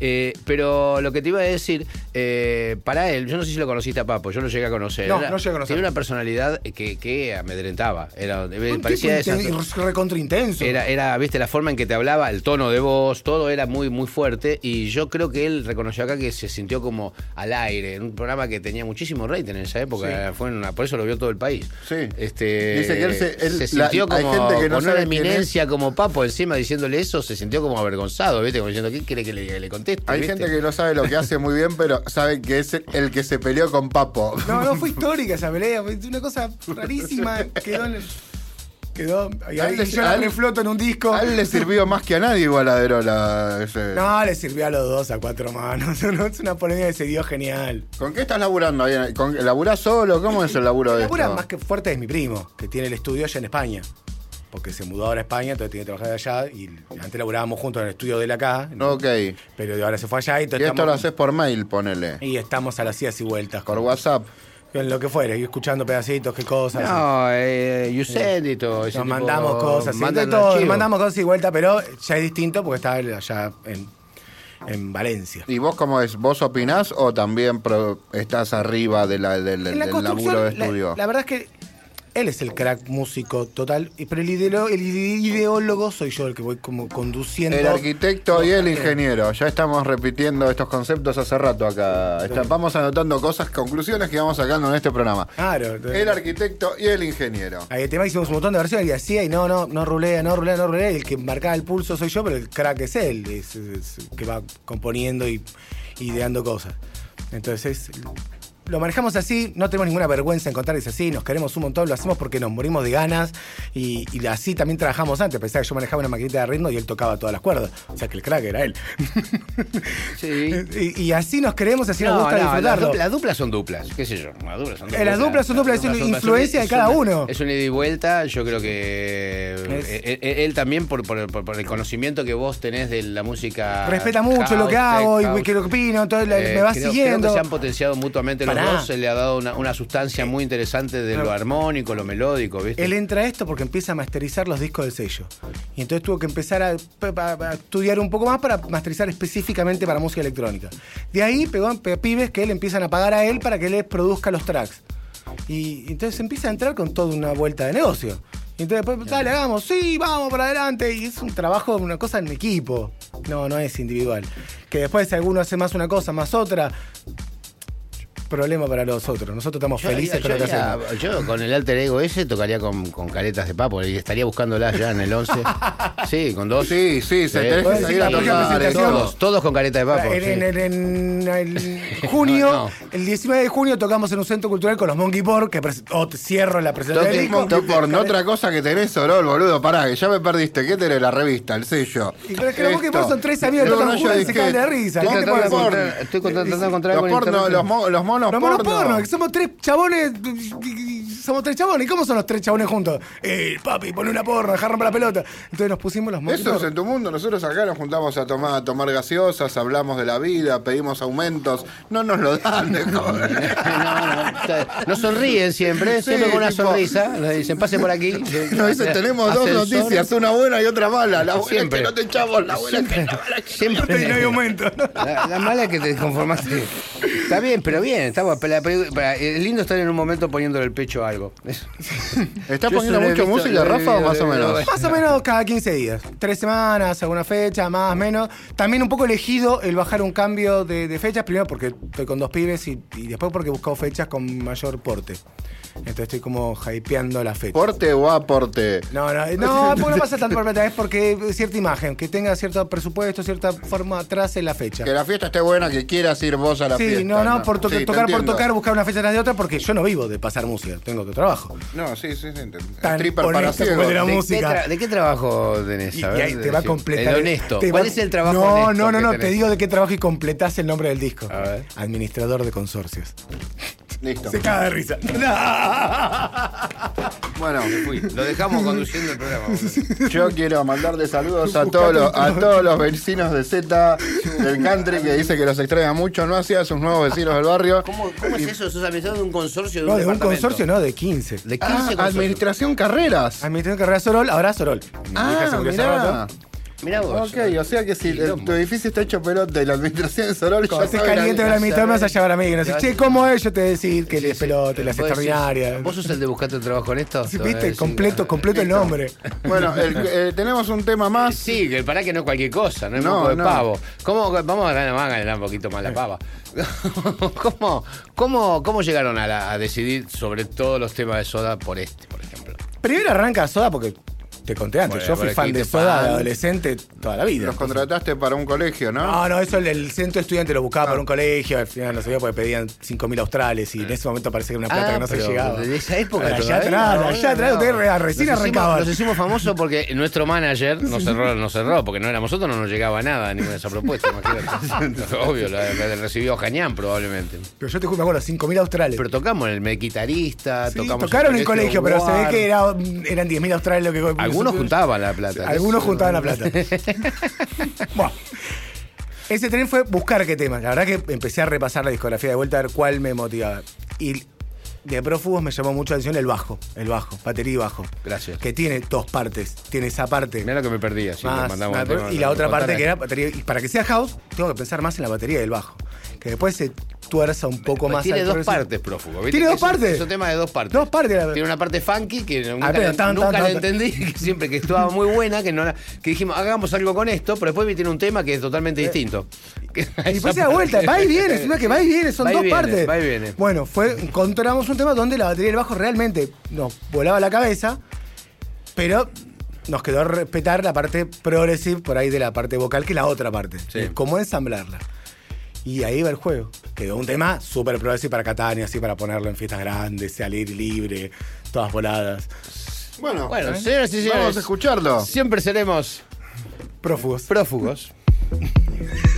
Speaker 1: Eh, pero lo que te iba a decir, eh, para él, yo no sé si lo conociste a Papo, yo lo llegué a conocer.
Speaker 6: No,
Speaker 1: Era-
Speaker 6: no llegué a conocer.
Speaker 1: Tiene una personalidad que, que amedrentaba. Era, eh,
Speaker 6: Un
Speaker 1: parecía
Speaker 6: tipo recontra intenso.
Speaker 1: Era, era, viste, la forma en que te hablaba, el tono de voz, todo era muy, muy fuerte. Y yo creo que él reconoció acá que se sintió como al aire, en un programa que tenía muchísimo rating en esa época. Fue en una- por eso lo vio todo el país.
Speaker 2: Sí.
Speaker 1: Este,
Speaker 2: Dice que él se- él-
Speaker 1: se
Speaker 2: la-
Speaker 1: sintió como
Speaker 2: gente que no
Speaker 1: con una eminencia como Papo encima diciéndole eso, se sintió como avergonzado, ¿viste? Como diciendo, ¿qué quiere que le, conteste?
Speaker 2: Hay
Speaker 1: ¿viste?
Speaker 2: gente que no sabe lo que hace muy bien, pero sabe que es el que se peleó con Papo.
Speaker 6: No, no fue *laughs* histórica esa pelea, fue una cosa rarísima. Quedó en el- Quedó. Y,
Speaker 2: A él
Speaker 6: y
Speaker 2: le-
Speaker 6: yo la refloto en un disco.
Speaker 2: A él le sirvió más que a nadie igual a Dero la, ese-
Speaker 6: No, le sirvió a los dos a cuatro manos. *laughs* No, es una polémica que se dio genial.
Speaker 2: ¿Con qué estás laburando ahí? ¿Con, ¿Laburás solo? ¿Cómo es el laburo de esto?
Speaker 6: más que fuerte es mi primo, que tiene el estudio allá en España. Porque se mudó ahora a España, entonces tiene que trabajar allá. Y antes laburábamos juntos en el estudio de él acá. ¿no?
Speaker 2: Ok.
Speaker 6: Pero ahora se fue allá y
Speaker 2: Y
Speaker 6: entonces
Speaker 2: esto lo haces por mail, ponele.
Speaker 6: y estamos a las idas y vueltas.
Speaker 2: Por
Speaker 6: con-
Speaker 2: WhatsApp.
Speaker 6: En lo que fuere, y escuchando pedacitos, qué cosas.
Speaker 1: No, eh, you send it o ese
Speaker 6: Nos
Speaker 1: tipo-
Speaker 6: mandamos cosas, sí, de
Speaker 1: mandan
Speaker 6: todo,
Speaker 1: archivos.
Speaker 6: mandamos cosas y vuelta, pero ya es distinto porque está él allá en, en Valencia.
Speaker 2: ¿Y vos cómo es? ¿Vos opinás o también pro- estás arriba de la, del,
Speaker 6: En la
Speaker 2: del
Speaker 6: construcción,
Speaker 2: laburo de
Speaker 6: la-
Speaker 2: estudio?
Speaker 6: La, verdad es que él es el crack músico total, pero el, el ide- ideólogo soy yo el que voy como conduciendo.
Speaker 2: El arquitecto y el
Speaker 6: Eh,
Speaker 2: ingeniero. Ya estamos repitiendo estos conceptos hace rato acá. Vamos anotando cosas, conclusiones que vamos sacando en este programa.
Speaker 6: Claro.
Speaker 2: El arquitecto y el ingeniero.
Speaker 6: Ahí el tema hicimos un montón de versiones y hacía y no, no, no rulea, no rulea, no rulea. Y el que marcaba el pulso soy yo, pero el crack es él, es, es- es- que va componiendo y ideando cosas. Entonces es lo manejamos así, no tenemos ninguna vergüenza en contar es así, nos queremos un montón, lo hacemos porque nos morimos de ganas y, y así también trabajamos antes. Pensaba que yo manejaba una maquinita de ritmo y él tocaba todas las cuerdas. O sea que el crack era él.
Speaker 1: Sí. *laughs*
Speaker 6: y, y así nos queremos, así nos
Speaker 1: No,
Speaker 6: gusta
Speaker 1: no, las,
Speaker 6: disfrutarlo.
Speaker 1: duplas, las duplas son duplas, qué sé yo. Las duplas son
Speaker 6: Eh, las duplas son duplas, es una influencia de cada
Speaker 1: una-
Speaker 6: uno.
Speaker 1: Es una ida y vuelta, yo creo que
Speaker 6: Es-
Speaker 1: eh, eh, él, también por, por- el conocimiento que vos tenés de la música.
Speaker 6: Respeta mucho
Speaker 1: house,
Speaker 6: lo que hago y
Speaker 1: house.
Speaker 6: lo que opino, entonces
Speaker 1: Eh,
Speaker 6: me va
Speaker 1: creo,
Speaker 6: siguiendo.
Speaker 1: Creo que se han potenciado mutuamente los
Speaker 6: Pará.
Speaker 1: se le ha dado una, una sustancia muy interesante de lo armónico, lo melódico, ¿viste?
Speaker 6: Él entra a esto porque empieza a masterizar los discos del sello. Y entonces tuvo que empezar a, a- a estudiar un poco más para masterizar específicamente para música electrónica. De ahí pegó pe- pibes que él empiezan a pagar a él para que les produzca los tracks. Y entonces empieza a entrar con toda una vuelta de negocio. Y entonces después, dale, hagamos, sí, vamos para adelante. Y es un trabajo, una cosa en equipo. No, no es individual. Que después si alguno hace más una cosa, más otra, problema para los otros. Nosotros estamos
Speaker 1: Yo,
Speaker 6: felices
Speaker 1: yo-
Speaker 6: con lo que hacemos.
Speaker 1: yo con el alter ego ese tocaría con, con caretas de papo y estaría buscándolas ya en el 11. *laughs* Sí, con dos.
Speaker 2: Sí, sí, se
Speaker 1: Sí.
Speaker 2: tenés que salir a tocar.
Speaker 1: Todos, todos con careta de papo.
Speaker 6: En,
Speaker 1: sí.
Speaker 6: en- en- en el *laughs* junio,
Speaker 1: No.
Speaker 6: el 19 de junio tocamos en un centro cultural con los Monkey Pork, que oh, te cierro la presentación
Speaker 2: Toque. Monkey Porn, otra cosa que tenés, Sorol, boludo, pará, que ya me perdiste. ¿Qué tenés? La revista, el sello.
Speaker 6: Y pero es que los Monkey. Porn son tres amigos que tocan y se
Speaker 2: dije,
Speaker 6: caen de risa.
Speaker 1: Estoy
Speaker 6: ¿Qué te
Speaker 1: tratando de
Speaker 6: pasa?
Speaker 1: encontrar- estoy tratando de encontrar
Speaker 2: Los,
Speaker 1: internet.
Speaker 2: los, mo- los monos
Speaker 6: monos
Speaker 2: porno.
Speaker 6: que somos tres chabones. Somos tres chabones. ¿Y cómo son los tres chabones juntos? Eh, papi, pone una porno, dejar romper la pelota. Entonces nos pusimos los Monkey
Speaker 2: Eso es en tu mundo. Nosotros acá nos juntamos a tomar, a tomar gaseosas, hablamos de la vida, pedimos aumentos. No nos lo dan, *laughs* de joder.
Speaker 1: no, no, está- no sonríen siempre,
Speaker 2: Sí,
Speaker 1: siempre con una
Speaker 2: tipo-
Speaker 1: sonrisa. Nos dicen, pase por aquí.
Speaker 2: Nos dicen, tenemos dos
Speaker 1: Ascensor.
Speaker 2: noticias, una buena y otra mala. La buena
Speaker 1: Siempre.
Speaker 2: es que no te echamos, la buena es que no.
Speaker 1: Siempre.
Speaker 6: No hay aumento.
Speaker 1: La, la mala es que te conformaste. Está bien, pero bien. Está, bueno, pero- pero- pero es lindo estar en un momento poniéndole el pecho a algo. *laughs*
Speaker 2: ¿Estás poniendo
Speaker 1: visto-
Speaker 2: música, Rafa, o más o menos?
Speaker 6: Más o menos cada 15 días. Tres semanas, alguna fecha, más, menos. También un poco elegido el bajar un cambio de, de fechas, primero porque estoy con dos pibes y, y después porque he buscado fechas con mayor porte. Entonces estoy como hypeando la fecha.
Speaker 2: ¿Porte o aporte?
Speaker 6: No, no, no, *laughs* no pasa tanto por plata, es porque cierta imagen, que tenga cierto presupuesto, cierta forma atrás en la fecha.
Speaker 2: Que la fiesta esté buena, que quieras ir vos a la
Speaker 6: Sí,
Speaker 2: fiesta.
Speaker 6: no, no, por to-
Speaker 2: Sí,
Speaker 6: tocar por tocar, buscar una fecha tras de otra, porque yo no vivo de pasar música, tengo otro trabajo.
Speaker 2: No, sí, sí, sí. entiendo.
Speaker 6: Tan
Speaker 2: Stripper para ciegos.
Speaker 6: de la
Speaker 1: ¿De,
Speaker 6: música.
Speaker 1: qué de qué trabajo tenés?
Speaker 6: Y,
Speaker 1: A
Speaker 6: y
Speaker 1: ver,
Speaker 6: ahí te va a completar.
Speaker 1: El honesto.
Speaker 6: te
Speaker 1: ¿Cuál
Speaker 6: va-
Speaker 1: es el trabajo
Speaker 6: No,
Speaker 1: honesto
Speaker 6: no, no, no, te digo de qué trabajo y completás el nombre del disco.
Speaker 1: A ver.
Speaker 6: Administrador de consorcios.
Speaker 2: Listo.
Speaker 6: Se caga de risa. *laughs*
Speaker 2: Bueno,
Speaker 1: lo dejamos conduciendo el programa.
Speaker 2: yo quiero mandarle saludos a todos los, a todos los vecinos de Z del country que dice que los extraña mucho. No hacía a sus nuevos vecinos del barrio.
Speaker 1: ¿Cómo, ¿Cómo es eso? ¿Sos administrador de un consorcio de
Speaker 6: No,
Speaker 1: un
Speaker 6: de un consorcio, no, de 15.
Speaker 1: De 15
Speaker 2: Ah,
Speaker 1: consorcios.
Speaker 2: administración carreras.
Speaker 6: Administración de carrera Sorol, ahora Sorol.
Speaker 2: Ah, mirá.
Speaker 1: Mirá vos.
Speaker 2: Ok, o sea que si el- tu edificio está hecho pelota y la administración de Sorol ya sabe la-
Speaker 6: caliente con la administrador me vas a llevar a mí. Que no sé, che, ¿cómo es? Yo te decir que
Speaker 1: Sí,
Speaker 6: les
Speaker 1: sí.
Speaker 6: pelote, las
Speaker 1: Vos decís,
Speaker 6: extraordinarias.
Speaker 1: ¿Vos sos el de buscarte un trabajo en esto? *laughs*
Speaker 6: Sí, ¿Viste? completo, completo el nombre. *laughs*
Speaker 2: Bueno, el- eh, tenemos un tema más.
Speaker 1: Sí, que para que no es cualquier cosa, no es
Speaker 2: No,
Speaker 1: moco de
Speaker 2: no.
Speaker 1: pavo. ¿Cómo, vamos a ganar, vamos a ganar un poquito más la pava. *laughs* ¿Cómo, cómo, cómo llegaron a, la- a decidir sobre todos los temas de soda por este, por ejemplo?
Speaker 6: Primero arranca Soda porque te conté antes.
Speaker 1: Bueno,
Speaker 6: yo fui fan de Soda de adolescente toda la vida.
Speaker 2: Los contrataste para un colegio, ¿no?
Speaker 6: No, no, eso el, el centro estudiante lo buscaba por un colegio, al final no sabía porque pedían 5.000 australes y en ese momento parecía que era una plata que no se
Speaker 1: Ah,
Speaker 6: llegaba.
Speaker 1: De esa época
Speaker 6: Allá
Speaker 1: todavía.
Speaker 6: atrás, allá atrás, ustedes re- recién arrancaban.
Speaker 1: Nos hicimos famosos porque nuestro manager nos cerró, nos cerró, porque no éramos nosotros, no nos llegaba nada, ninguna de esas propuestas, imagínate. *laughs* Obvio, la, la recibió Jañán probablemente.
Speaker 6: Pero yo te juro, me acuerdo, 5.000 australes.
Speaker 1: Pero tocamos en el Mequitarista,
Speaker 6: Sí,
Speaker 1: tocamos
Speaker 6: tocaron en
Speaker 1: el
Speaker 6: colegio, pero se ve que era- eran 10.000 australes lo que
Speaker 1: Algunos juntaban la plata.
Speaker 6: Algunos juntaban la plata. *laughs* Bueno, ese tren fue buscar qué tema. La verdad que empecé a repasar la discografía de vuelta a ver cuál me motivaba. Y de Prófugos me llamó mucho la atención el bajo, el bajo, batería y bajo.
Speaker 1: Gracias.
Speaker 6: Que tiene dos partes. Tiene esa parte.
Speaker 1: Mirá lo que me perdía. si
Speaker 6: más-
Speaker 1: me mandamos
Speaker 6: más-
Speaker 1: un tema,
Speaker 6: y la otra parte que era batería. Y para que sea house, tengo que pensar más en la batería del bajo. Que después se tuerza un poco más
Speaker 1: Tiene
Speaker 6: al
Speaker 1: dos
Speaker 6: progresivo.
Speaker 1: partes, prófugo. ¿viste?
Speaker 6: ¿Tiene dos
Speaker 1: es un-
Speaker 6: partes?
Speaker 1: Es un tema de dos partes.
Speaker 6: Dos partes, la-
Speaker 1: Tiene una parte funky que nunca,
Speaker 6: Ah, pero
Speaker 1: la-
Speaker 6: tan,
Speaker 1: nunca
Speaker 6: tan,
Speaker 1: la
Speaker 6: tan.
Speaker 1: entendí, *laughs* que siempre que estaba muy buena, que no la- que dijimos, hagamos algo con esto, pero después tiene un tema que es totalmente distinto.
Speaker 6: Eh. Y después *laughs* se da vuelta, va y viene, encima que va y viene, son
Speaker 1: Va y
Speaker 6: dos
Speaker 1: viene,
Speaker 6: partes.
Speaker 1: va y viene.
Speaker 6: Bueno, fue, encontramos un tema donde la batería del bajo realmente nos volaba la cabeza, pero nos quedó respetar la parte progressive por ahí de la parte vocal, que es la otra parte.
Speaker 1: Sí.
Speaker 6: Cómo ensamblarla. Y ahí va el juego. quedó un tema súper pro así para Catania, así para ponerlo en fiestas grandes, salir libre, todas voladas.
Speaker 2: Bueno,
Speaker 1: Bueno, señoras y señores.
Speaker 2: vamos a escucharlo.
Speaker 1: Siempre seremos
Speaker 6: Prófugos.
Speaker 1: prófugos. *laughs*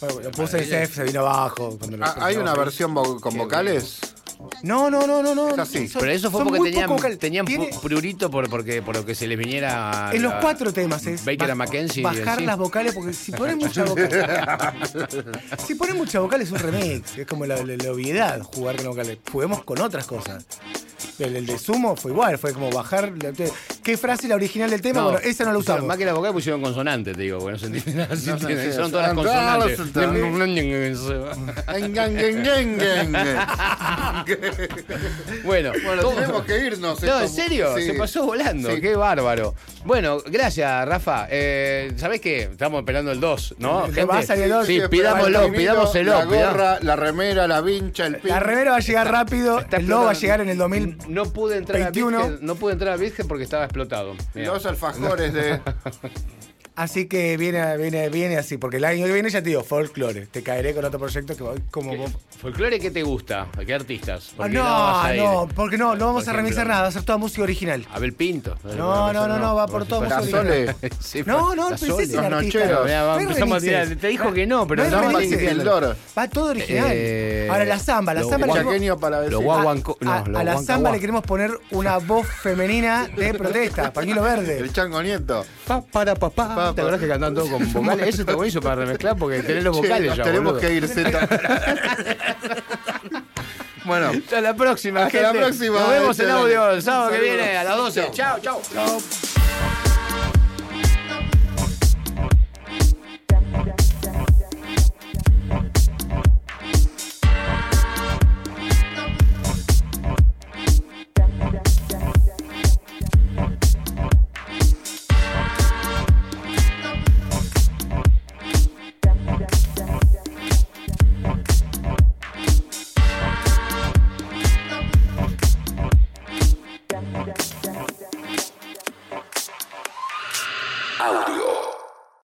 Speaker 1: Bueno,
Speaker 6: Lo puse se vino abajo. cuando lo
Speaker 2: Ah, ¿Hay una versión vo- con vocales?
Speaker 6: No, no, no, no, no.
Speaker 2: Es así.
Speaker 6: Son-
Speaker 1: Pero eso fue
Speaker 6: son
Speaker 1: porque
Speaker 6: muy
Speaker 1: tenían,
Speaker 6: poco vocal.
Speaker 1: tenían
Speaker 6: Tiene-
Speaker 1: pu- prurito por, porque, por lo que se les viniera.
Speaker 6: En los cuatro temas es
Speaker 1: Baker Mackenzie.
Speaker 6: bajar
Speaker 1: sí.
Speaker 6: las vocales porque si pones mucha vocal *laughs* si pones mucha vocal es un remix es como la, la- la obviedad jugar con vocales juguemos con otras cosas el, el de Sumo fue igual fue como bajar la- qué frase la original del tema
Speaker 1: No,
Speaker 6: bueno esa no la usamos
Speaker 1: Más que la vocal pusieron consonante, te digo, porque no se entiende nada.
Speaker 2: No se
Speaker 1: entiende,
Speaker 2: entiende.
Speaker 1: Son todas las
Speaker 2: Son
Speaker 1: consonantes. bueno,
Speaker 2: Bueno,
Speaker 1: ¿cómo?
Speaker 2: tenemos que irnos.
Speaker 1: No, en serio,
Speaker 2: sí.
Speaker 1: se pasó volando,
Speaker 2: Sí.
Speaker 1: qué bárbaro. Bueno, gracias, Rafa. Eh, ¿Sabés qué? Estamos esperando el 2, ¿no?
Speaker 6: Le va a dos.
Speaker 1: Sí,
Speaker 2: Sí,
Speaker 1: pidámoslo, pidámoselo.
Speaker 2: La gorra, la remera, la vincha, el pin.
Speaker 6: la remera va a llegar rápido el logo va a llegar en el 2000
Speaker 1: No pude entrar
Speaker 6: 21.
Speaker 1: a Virgen, no pude entrar a Virgen porque estaba explotado. Mirá.
Speaker 2: Los alfajores de. *laughs*
Speaker 6: así que viene, viene, viene así porque el año que viene ya te digo folklore te caeré con otro proyecto que voy como
Speaker 1: ¿Qué-
Speaker 6: vos
Speaker 1: ¿Folclore qué te gusta? ¿Qué artistas?
Speaker 6: Ah,
Speaker 1: ¿Por qué vas a
Speaker 6: no, no, porque no, no vamos
Speaker 1: Por
Speaker 6: a remixar nada, va a ser toda música original.
Speaker 1: Abel Pinto.
Speaker 6: No, no, no, no, va por todo música original. *laughs*
Speaker 1: Sí,
Speaker 6: No, no,
Speaker 1: la
Speaker 6: pensé
Speaker 1: Sole.
Speaker 6: en artista. No
Speaker 1: a. Te dijo que no, pero no.
Speaker 6: Va todo original.
Speaker 1: Eh,
Speaker 6: Ahora la samba, la samba.
Speaker 1: No,
Speaker 6: a, a la samba le queremos poner una voz femenina de protesta, *laughs* pañuelo verde.
Speaker 2: El chango nieto.
Speaker 1: Pa, para, pa, Pa, ¿Te acordás que cantaban todo con *laughs* vocales? Eso está buenísimo para remezclar porque tenés los vocales ya,
Speaker 2: tenemos
Speaker 1: boludo.
Speaker 2: que ir, Z. *laughs* bueno,
Speaker 1: Hasta la próxima,
Speaker 2: Hasta la
Speaker 1: gente.
Speaker 2: próxima,
Speaker 1: Nos vemos en
Speaker 2: este,
Speaker 1: audio el sábado que viene a las 12. Chao, chao.